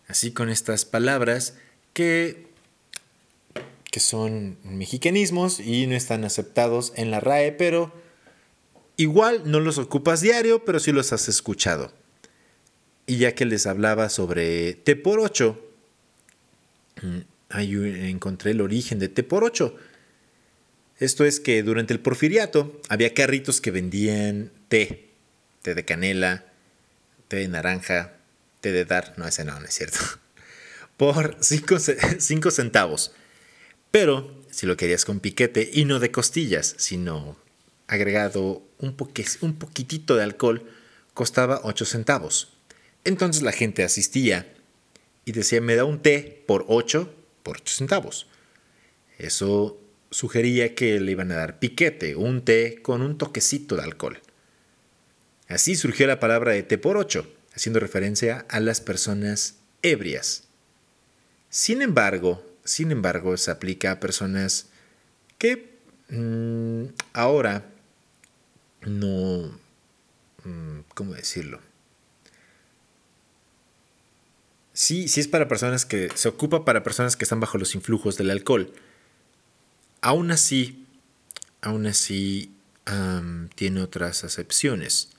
Así con estas palabras que, que son mexicanismos y no están aceptados en la RAE, pero Igual no los ocupas diario, pero sí los has escuchado. Y ya que les hablaba sobre T por 8, mm, ahí encontré el origen de T por 8. Esto es que durante el porfiriato había carritos que vendían té, té de canela, té de naranja, té de dar, no, ese no, no es cierto, por 5 centavos. Pero si lo querías con piquete y no de costillas, sino agregado un, un poquitito de alcohol costaba 8 centavos. Entonces la gente asistía y decía, me da un té por 8, por 8 centavos. Eso sugería que le iban a dar piquete, un té con un toquecito de alcohol. Así surgió la palabra de té por 8, haciendo referencia a las personas ebrias. Sin embargo, sin embargo, se aplica a personas que mm, ahora no, mm, ¿cómo decirlo? Sí, sí es para personas que se ocupa para personas que están bajo los influjos del alcohol. Aún así, aún así tiene otras acepciones.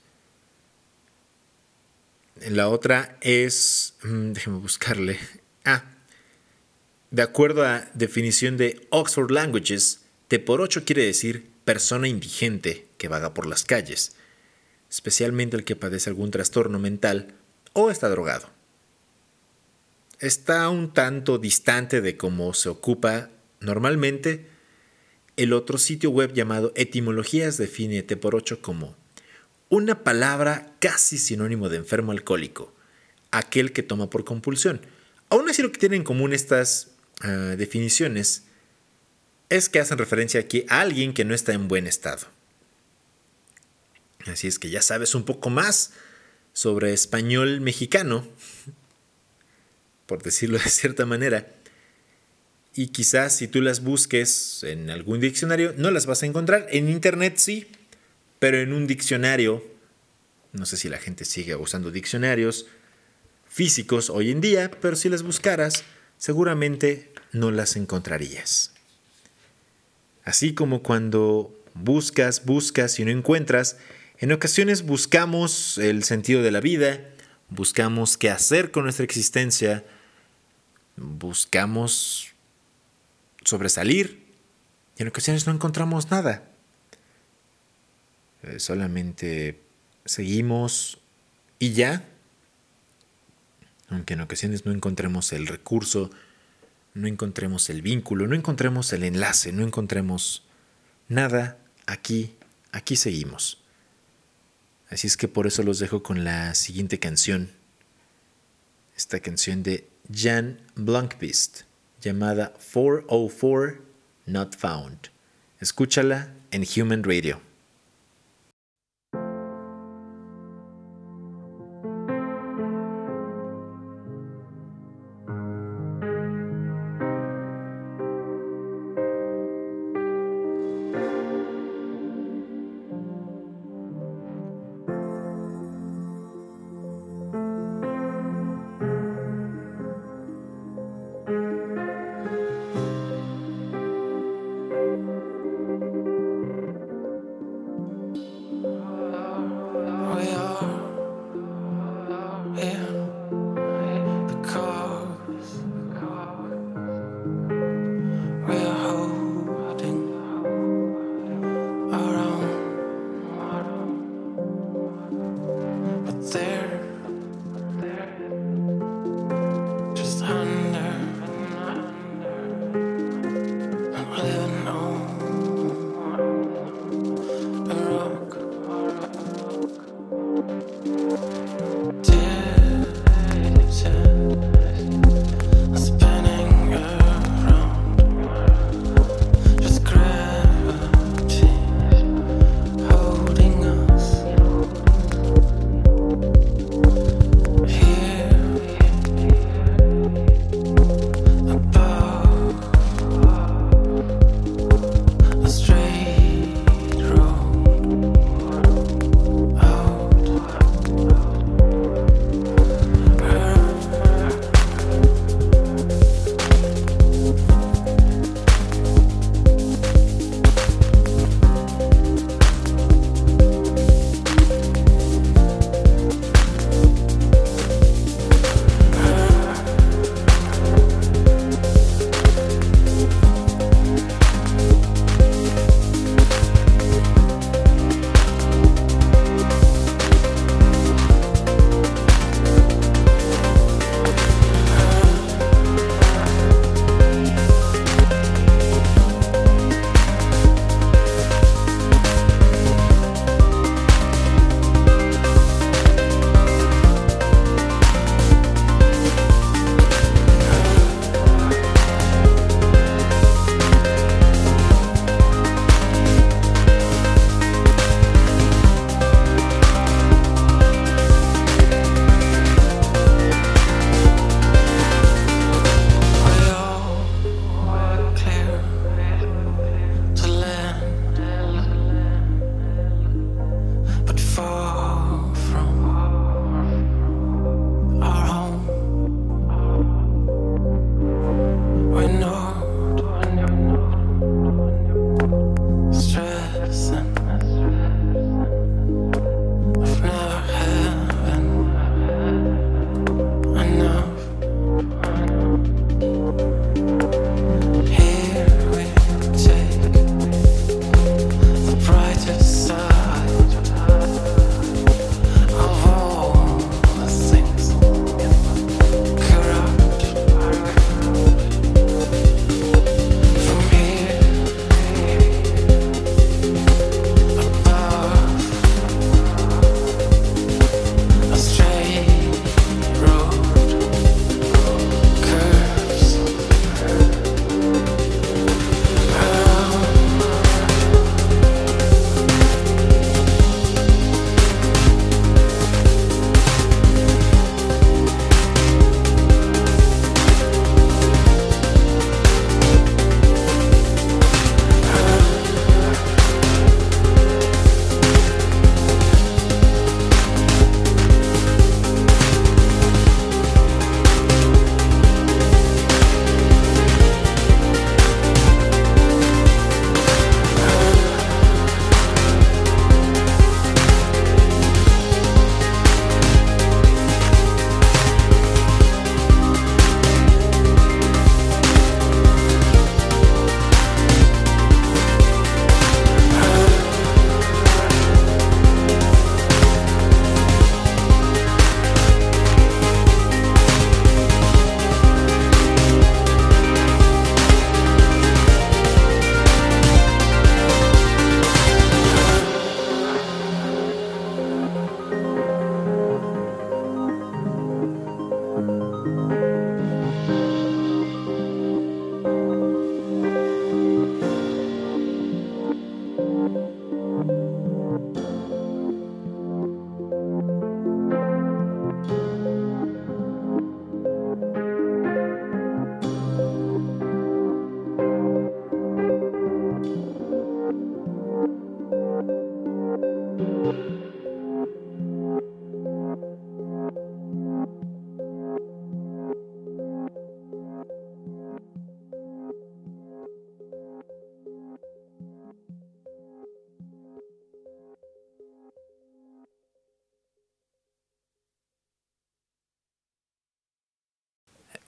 La otra es, mm, déjeme buscarle. Ah, de acuerdo a definición de Oxford Languages, T por 8 quiere decir persona indigente que vaga por las calles, especialmente el que padece algún trastorno mental o está drogado. Está un tanto distante de cómo se ocupa normalmente. El otro sitio web llamado Etimologías define T por 8 como una palabra casi sinónimo de enfermo alcohólico, aquel que toma por compulsión. Aún así lo que tienen en común estas ah, definiciones es que hacen referencia aquí a alguien que no está en buen estado. Así es que ya sabes un poco más sobre español mexicano, por decirlo de cierta manera. Y quizás si tú las busques en algún diccionario, no las vas a encontrar. En internet sí, pero en un diccionario, no sé si la gente sigue usando diccionarios físicos hoy en día, pero si las buscaras, seguramente no las encontrarías. Así como cuando buscas, buscas y no encuentras, en ocasiones buscamos el sentido de la vida, buscamos qué hacer con nuestra existencia, buscamos sobresalir y en ocasiones no encontramos nada. Eh, solamente seguimos y ya, aunque en ocasiones no encontremos el recurso, no encontremos el vínculo, no encontremos el enlace, no encontremos nada, aquí, aquí seguimos. Así es que por eso los dejo con la siguiente canción. Esta canción de Jan Blankvist, llamada 404 Not Found. Escúchala en Human Radio.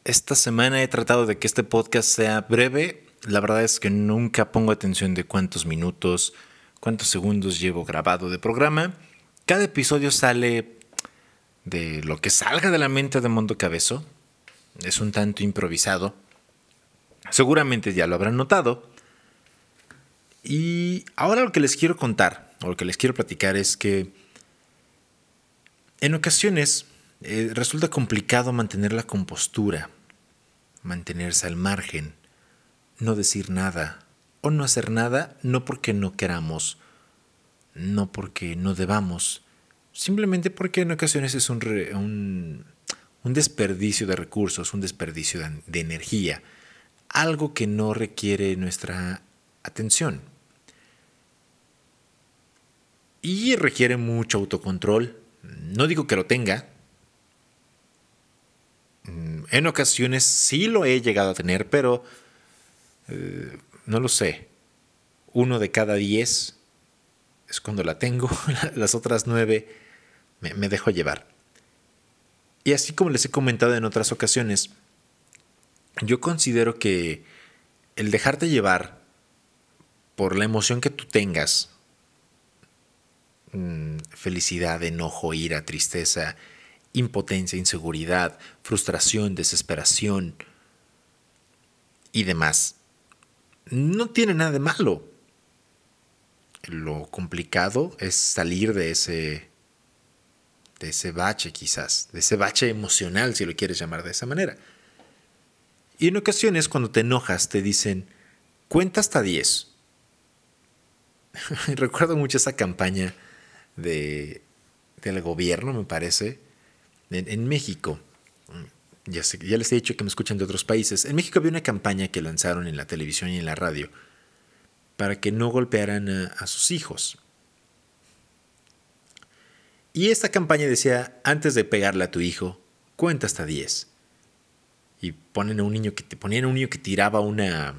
Esta semana he tratado de que este podcast sea breve. La verdad es que nunca pongo atención de cuántos minutos, cuántos segundos llevo grabado de programa. Cada episodio sale de lo que salga de la mente de Mundo Cabezo. Es un tanto improvisado. Seguramente ya lo habrán notado. Y ahora lo que les quiero contar, o lo que les quiero platicar es que en ocasiones eh, resulta complicado mantener la compostura, mantenerse al margen, no decir nada o no hacer nada, no porque no queramos, no porque no debamos, simplemente porque en ocasiones es un, un, desperdicio de recursos, un desperdicio de energía, algo que no requiere nuestra atención. Y requiere mucho autocontrol. No digo que lo tenga, en ocasiones sí lo he llegado a tener, pero eh, no lo sé. Uno de cada diez es cuando la tengo, las otras nueve me, me dejo llevar. Y así como les he comentado en otras ocasiones, yo considero que el dejarte llevar por la emoción que tú tengas, mm, felicidad, enojo, ira, tristeza, impotencia, inseguridad, frustración, desesperación y demás. No tiene nada de malo. Lo complicado es salir de ese de ese bache quizás, de ese bache emocional si lo quieres llamar de esa manera. Y en ocasiones cuando te enojas te dicen, cuenta hasta 10. Recuerdo mucho esa campaña de, del gobierno, me parece, en, México, ya, ya, les he dicho que me escuchan de otros países, en México había una campaña que lanzaron en la televisión y en la radio para que no golpearan a, sus hijos. Y esta campaña decía, antes de pegarle a tu hijo, cuenta hasta 10. Y ponen a un niño que te ponían a un niño que tiraba una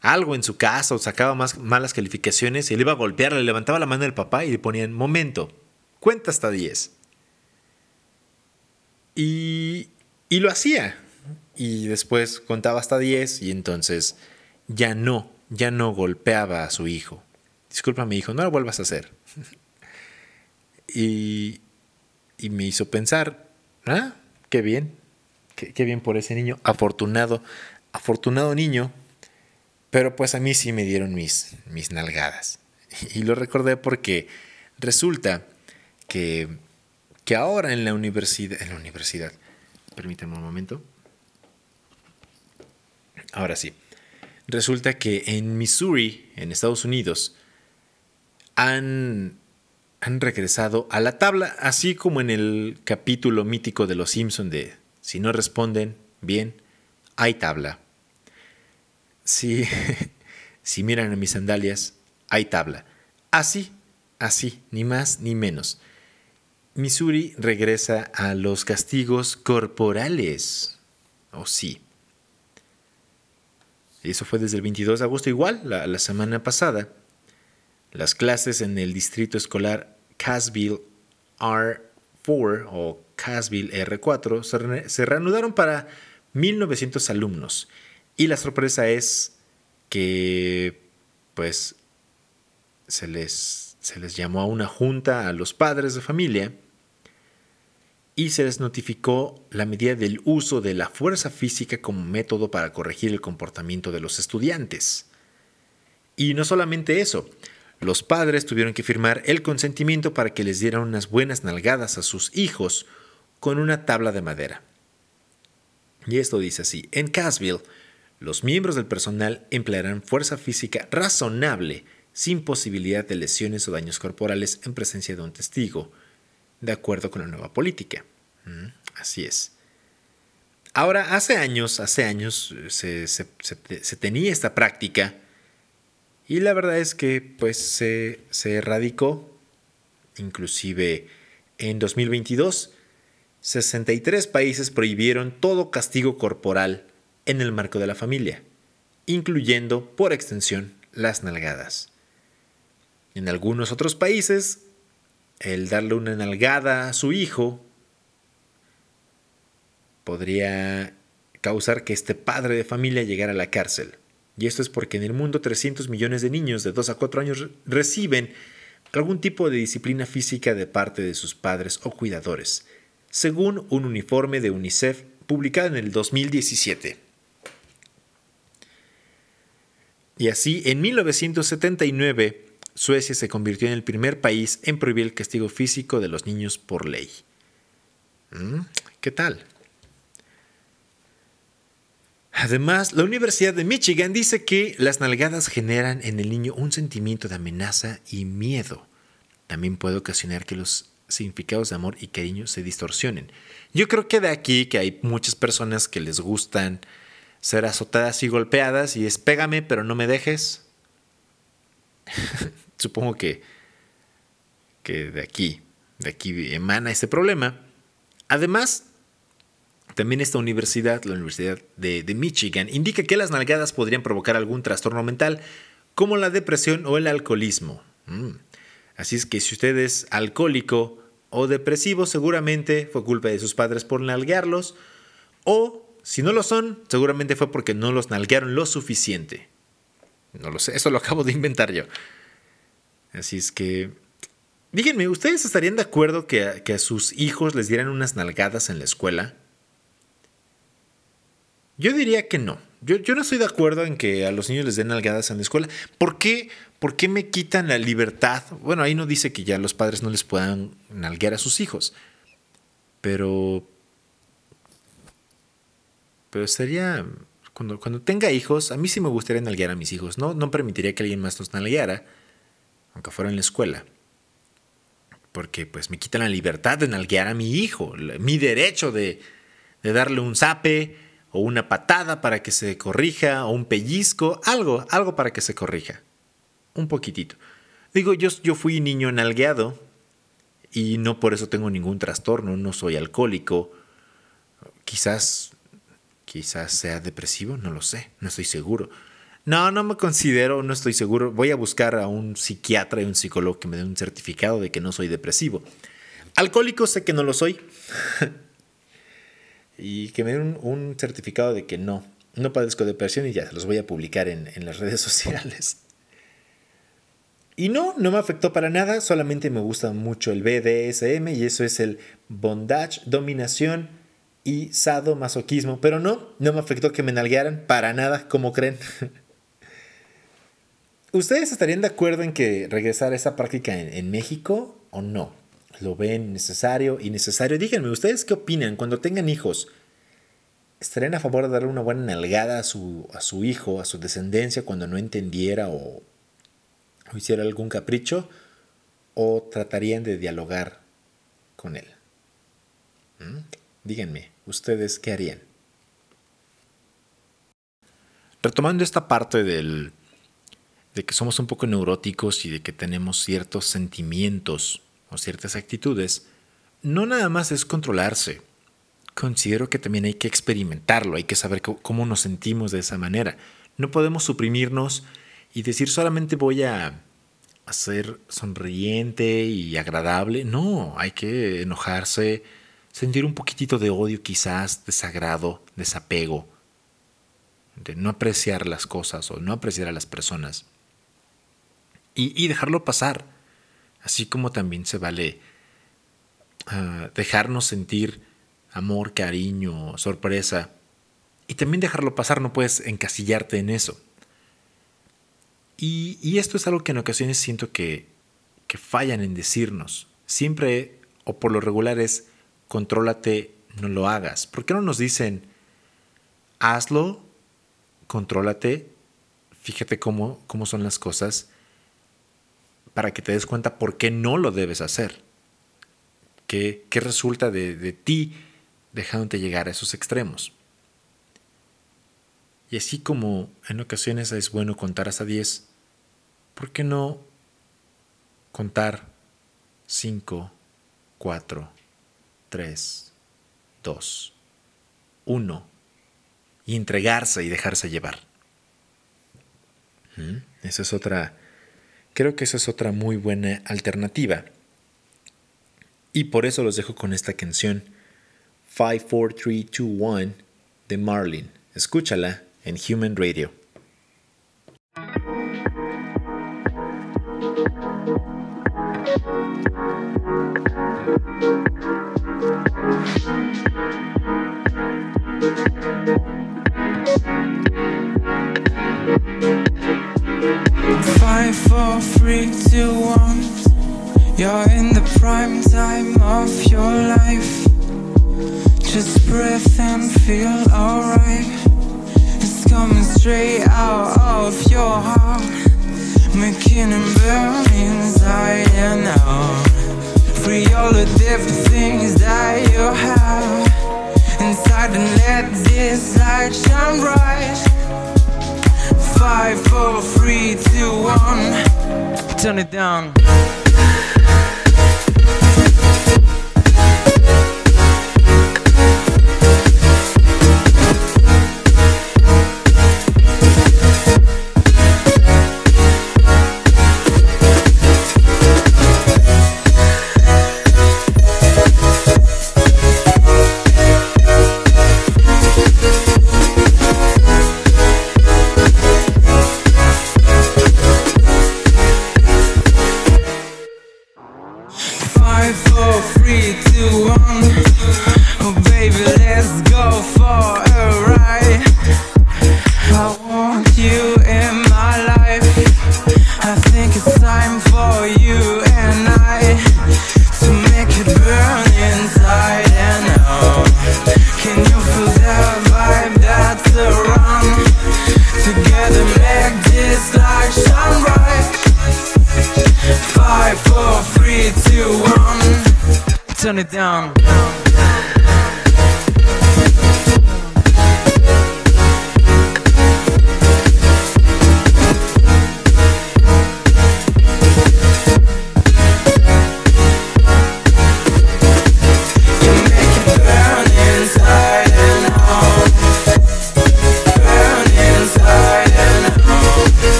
algo en su casa o sacaba malas calificaciones y él iba a golpear, le levantaba la mano del papá y le ponían, momento, cuenta hasta 10. Y, lo hacía. Y después contaba hasta 10 y entonces ya no, ya no golpeaba a su hijo. Disculpa, mi hijo, no lo vuelvas a hacer. y, y me hizo pensar, ah, qué bien, qué, qué bien por ese niño, afortunado, afortunado niño, pero pues a mí sí me dieron mis, mis nalgadas. Y lo recordé porque resulta que que ahora en la universidad, en la universidad, permítanme un momento. Ahora sí. Resulta que en Missouri, en Estados Unidos, han, han regresado a la tabla, así como en el capítulo mítico de Los Simpson de si no responden bien, hay tabla. Si, si miran a mis sandalias, hay tabla. Así, así, ni más ni menos. Missouri regresa a los castigos corporales. Oh, sí. Eso fue desde el 22 de agosto, igual, la, semana pasada. Las clases en el distrito escolar Casville R4 o Casville R4 se, se reanudaron para 1.900 alumnos. Y la sorpresa es que, pues, se les, se les llamó a una junta a los padres de familia y se les notificó la medida del uso de la fuerza física como método para corregir el comportamiento de los estudiantes. Y no solamente eso, los padres tuvieron que firmar el consentimiento para que les dieran unas buenas nalgadas a sus hijos con una tabla de madera. Y esto dice así, en Casville, los miembros del personal emplearán fuerza física razonable sin posibilidad de lesiones o daños corporales en presencia de un testigo, de acuerdo con la nueva política. Mm, así es. Ahora, hace años, hace años se, tenía esta práctica y la verdad es que pues se, se erradicó, inclusive en 2022, 63 países prohibieron todo castigo corporal en el marco de la familia, incluyendo, por extensión, las nalgadas. En algunos otros países el darle una nalgada a su hijo podría causar que este padre de familia llegara a la cárcel. Y esto es porque en el mundo 300 millones de niños de 2 a 4 años reciben algún tipo de disciplina física de parte de sus padres o cuidadores, según un uniforme de UNICEF publicado en el 2017. Y así, en 1979, Suecia se convirtió en el primer país en prohibir el castigo físico de los niños por ley. ¿Mm? ¿Qué tal? Además, la Universidad de Michigan dice que las nalgadas generan en el niño un sentimiento de amenaza y miedo. También puede ocasionar que los significados de amor y cariño se distorsionen. Yo creo que de aquí que hay muchas personas que les gustan ser azotadas y golpeadas y es pégame pero no me dejes. Supongo que, que de aquí, de aquí emana ese problema. Además, también esta universidad, la Universidad de, Michigan, indica que las nalgadas podrían provocar algún trastorno mental, como la depresión o el alcoholismo. Mm. Así es que si usted es alcohólico o depresivo, seguramente fue culpa de sus padres por nalguearlos, o si no lo son, seguramente fue porque no los nalguearon lo suficiente. No lo sé, eso lo acabo de inventar yo. Así es que, díganme, ¿ustedes estarían de acuerdo que que a sus hijos les dieran unas nalgadas en la escuela? Yo diría que no. Yo, no estoy de acuerdo en que a los niños les den nalgadas en la escuela. ¿Por qué, ¿Por qué me quitan la libertad? Bueno, ahí no dice que ya los padres no les puedan nalguear a sus hijos. Pero. Pero sería. Cuando, cuando tenga hijos, a mí sí me gustaría nalguear a mis hijos. No, no permitiría que alguien más los nalgueara, aunque fuera en la escuela. Porque pues me quitan la libertad de nalguear a mi hijo, mi derecho de, de darle un zape, o una patada para que se corrija, o un pellizco, algo, algo para que se corrija. Un poquitito. Digo, yo, yo fui niño nalgueado y no por eso tengo ningún trastorno, no soy alcohólico. Quizás, quizás sea depresivo, no lo sé, no estoy seguro. No, no me considero, no estoy seguro. Voy a buscar a un psiquiatra y un psicólogo que me den un certificado de que no soy depresivo. Alcohólico sé que no lo soy. y que me den un, certificado de que no, no padezco depresión y ya, los voy a publicar en, en las redes sociales. Y no, no me afectó para nada, solamente me gusta mucho el BDSM y eso es el bondage, dominación y sadomasoquismo. Pero no, no me afectó que me nalguearan para nada, como creen. ¿Ustedes estarían de acuerdo en que regresar a esa práctica en, México o no? lo ven necesario, y necesario Díganme, ¿ustedes qué opinan cuando tengan hijos? ¿Estarían a favor de darle una buena nalgada a su, a su hijo, a su descendencia, cuando no entendiera o, hiciera algún capricho? ¿O tratarían de dialogar con él? ¿Mm? Díganme, ¿ustedes qué harían? Retomando esta parte del, de que somos un poco neuróticos y de que tenemos ciertos sentimientos o ciertas actitudes, no nada más es controlarse. Considero que también hay que experimentarlo, hay que saber cómo nos sentimos de esa manera. No podemos suprimirnos y decir solamente voy a ser sonriente y agradable. No, hay que enojarse, sentir un poquitito de odio quizás, desagrado, desapego, de no apreciar las cosas o no apreciar a las personas. Y, dejarlo pasar. Así como también se vale ah, dejarnos sentir amor, cariño, sorpresa. Y también dejarlo pasar, no puedes encasillarte en eso. Y, esto es algo que en ocasiones siento que, que fallan en decirnos. Siempre, o por lo regular, es contrólate, no lo hagas. ¿Por qué no nos dicen hazlo, contrólate, fíjate cómo, cómo son las cosas para que te des cuenta por qué no lo debes hacer. ¿Qué, qué resulta de, de ti dejándote llegar a esos extremos? Y así como en ocasiones es bueno contar hasta 10, ¿por qué no contar 5, 4, 3, 2, 1 y entregarse y dejarse llevar? ¿Mm? Esa es otra Creo que esa es otra muy buena alternativa. Y por eso los dejo con esta canción 54321 de Marlin. Escúchala en Human Radio. Five, four, three, two, one. You're in the prime time of your life. Just breathe and feel alright. It's coming straight out of your heart, making it burn inside and out. Free all the different things that you have inside, and let this light shine bright. Five, four, three, two, one. Turn it down.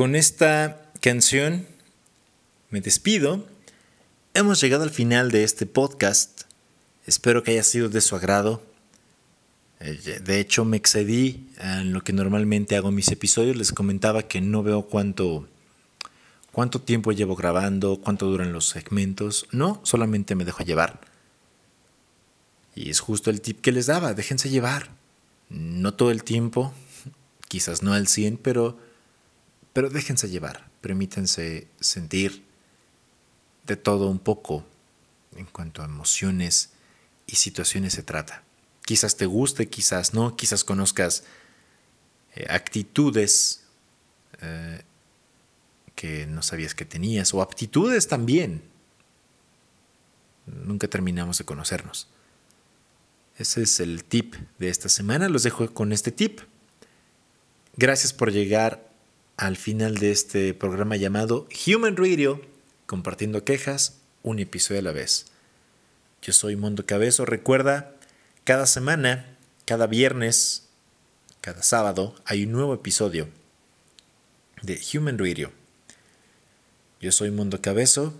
Con esta canción me despido. Hemos llegado al final de este podcast. Espero que haya sido de su agrado. Eh, De hecho, me excedí en lo que normalmente hago en mis episodios. Les comentaba que no veo cuánto, cuánto tiempo llevo grabando, cuánto duran los segmentos. No, solamente me dejo llevar. Y es justo el tip que les daba. Déjense llevar. No todo el tiempo, quizás no al 100, pero, pero déjense llevar. Permítanse sentir de todo un poco en cuanto a emociones y situaciones se trata. Quizás te guste, quizás no, quizás conozcas eh, actitudes eh, que no sabías que tenías o aptitudes también. Nunca terminamos de conocernos. Ese es el tip de esta semana. Los dejo con este tip. Gracias por llegar al final de este programa llamado Human Radio, compartiendo quejas un episodio a la vez. Yo soy Mondo Cabezo. Recuerda, cada semana, cada viernes, cada sábado, hay un nuevo episodio de Human Radio. Yo soy Mundo Cabezo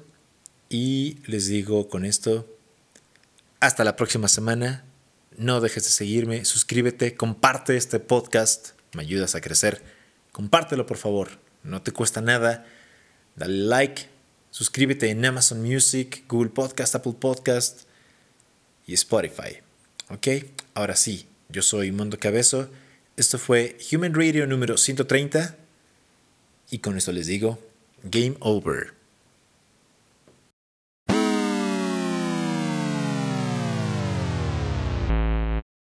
y les digo con esto, hasta la próxima semana No dejes de seguirme, suscríbete, comparte este podcast, me ayudas a crecer. Compártelo por favor, no te cuesta nada. Dale like, suscríbete en Amazon Music, Google Podcast, Apple Podcast y Spotify. ¿Ok? Ahora sí, yo soy Mundo Cabezo. Esto fue Human Radio número 130. Y con esto les digo, game over.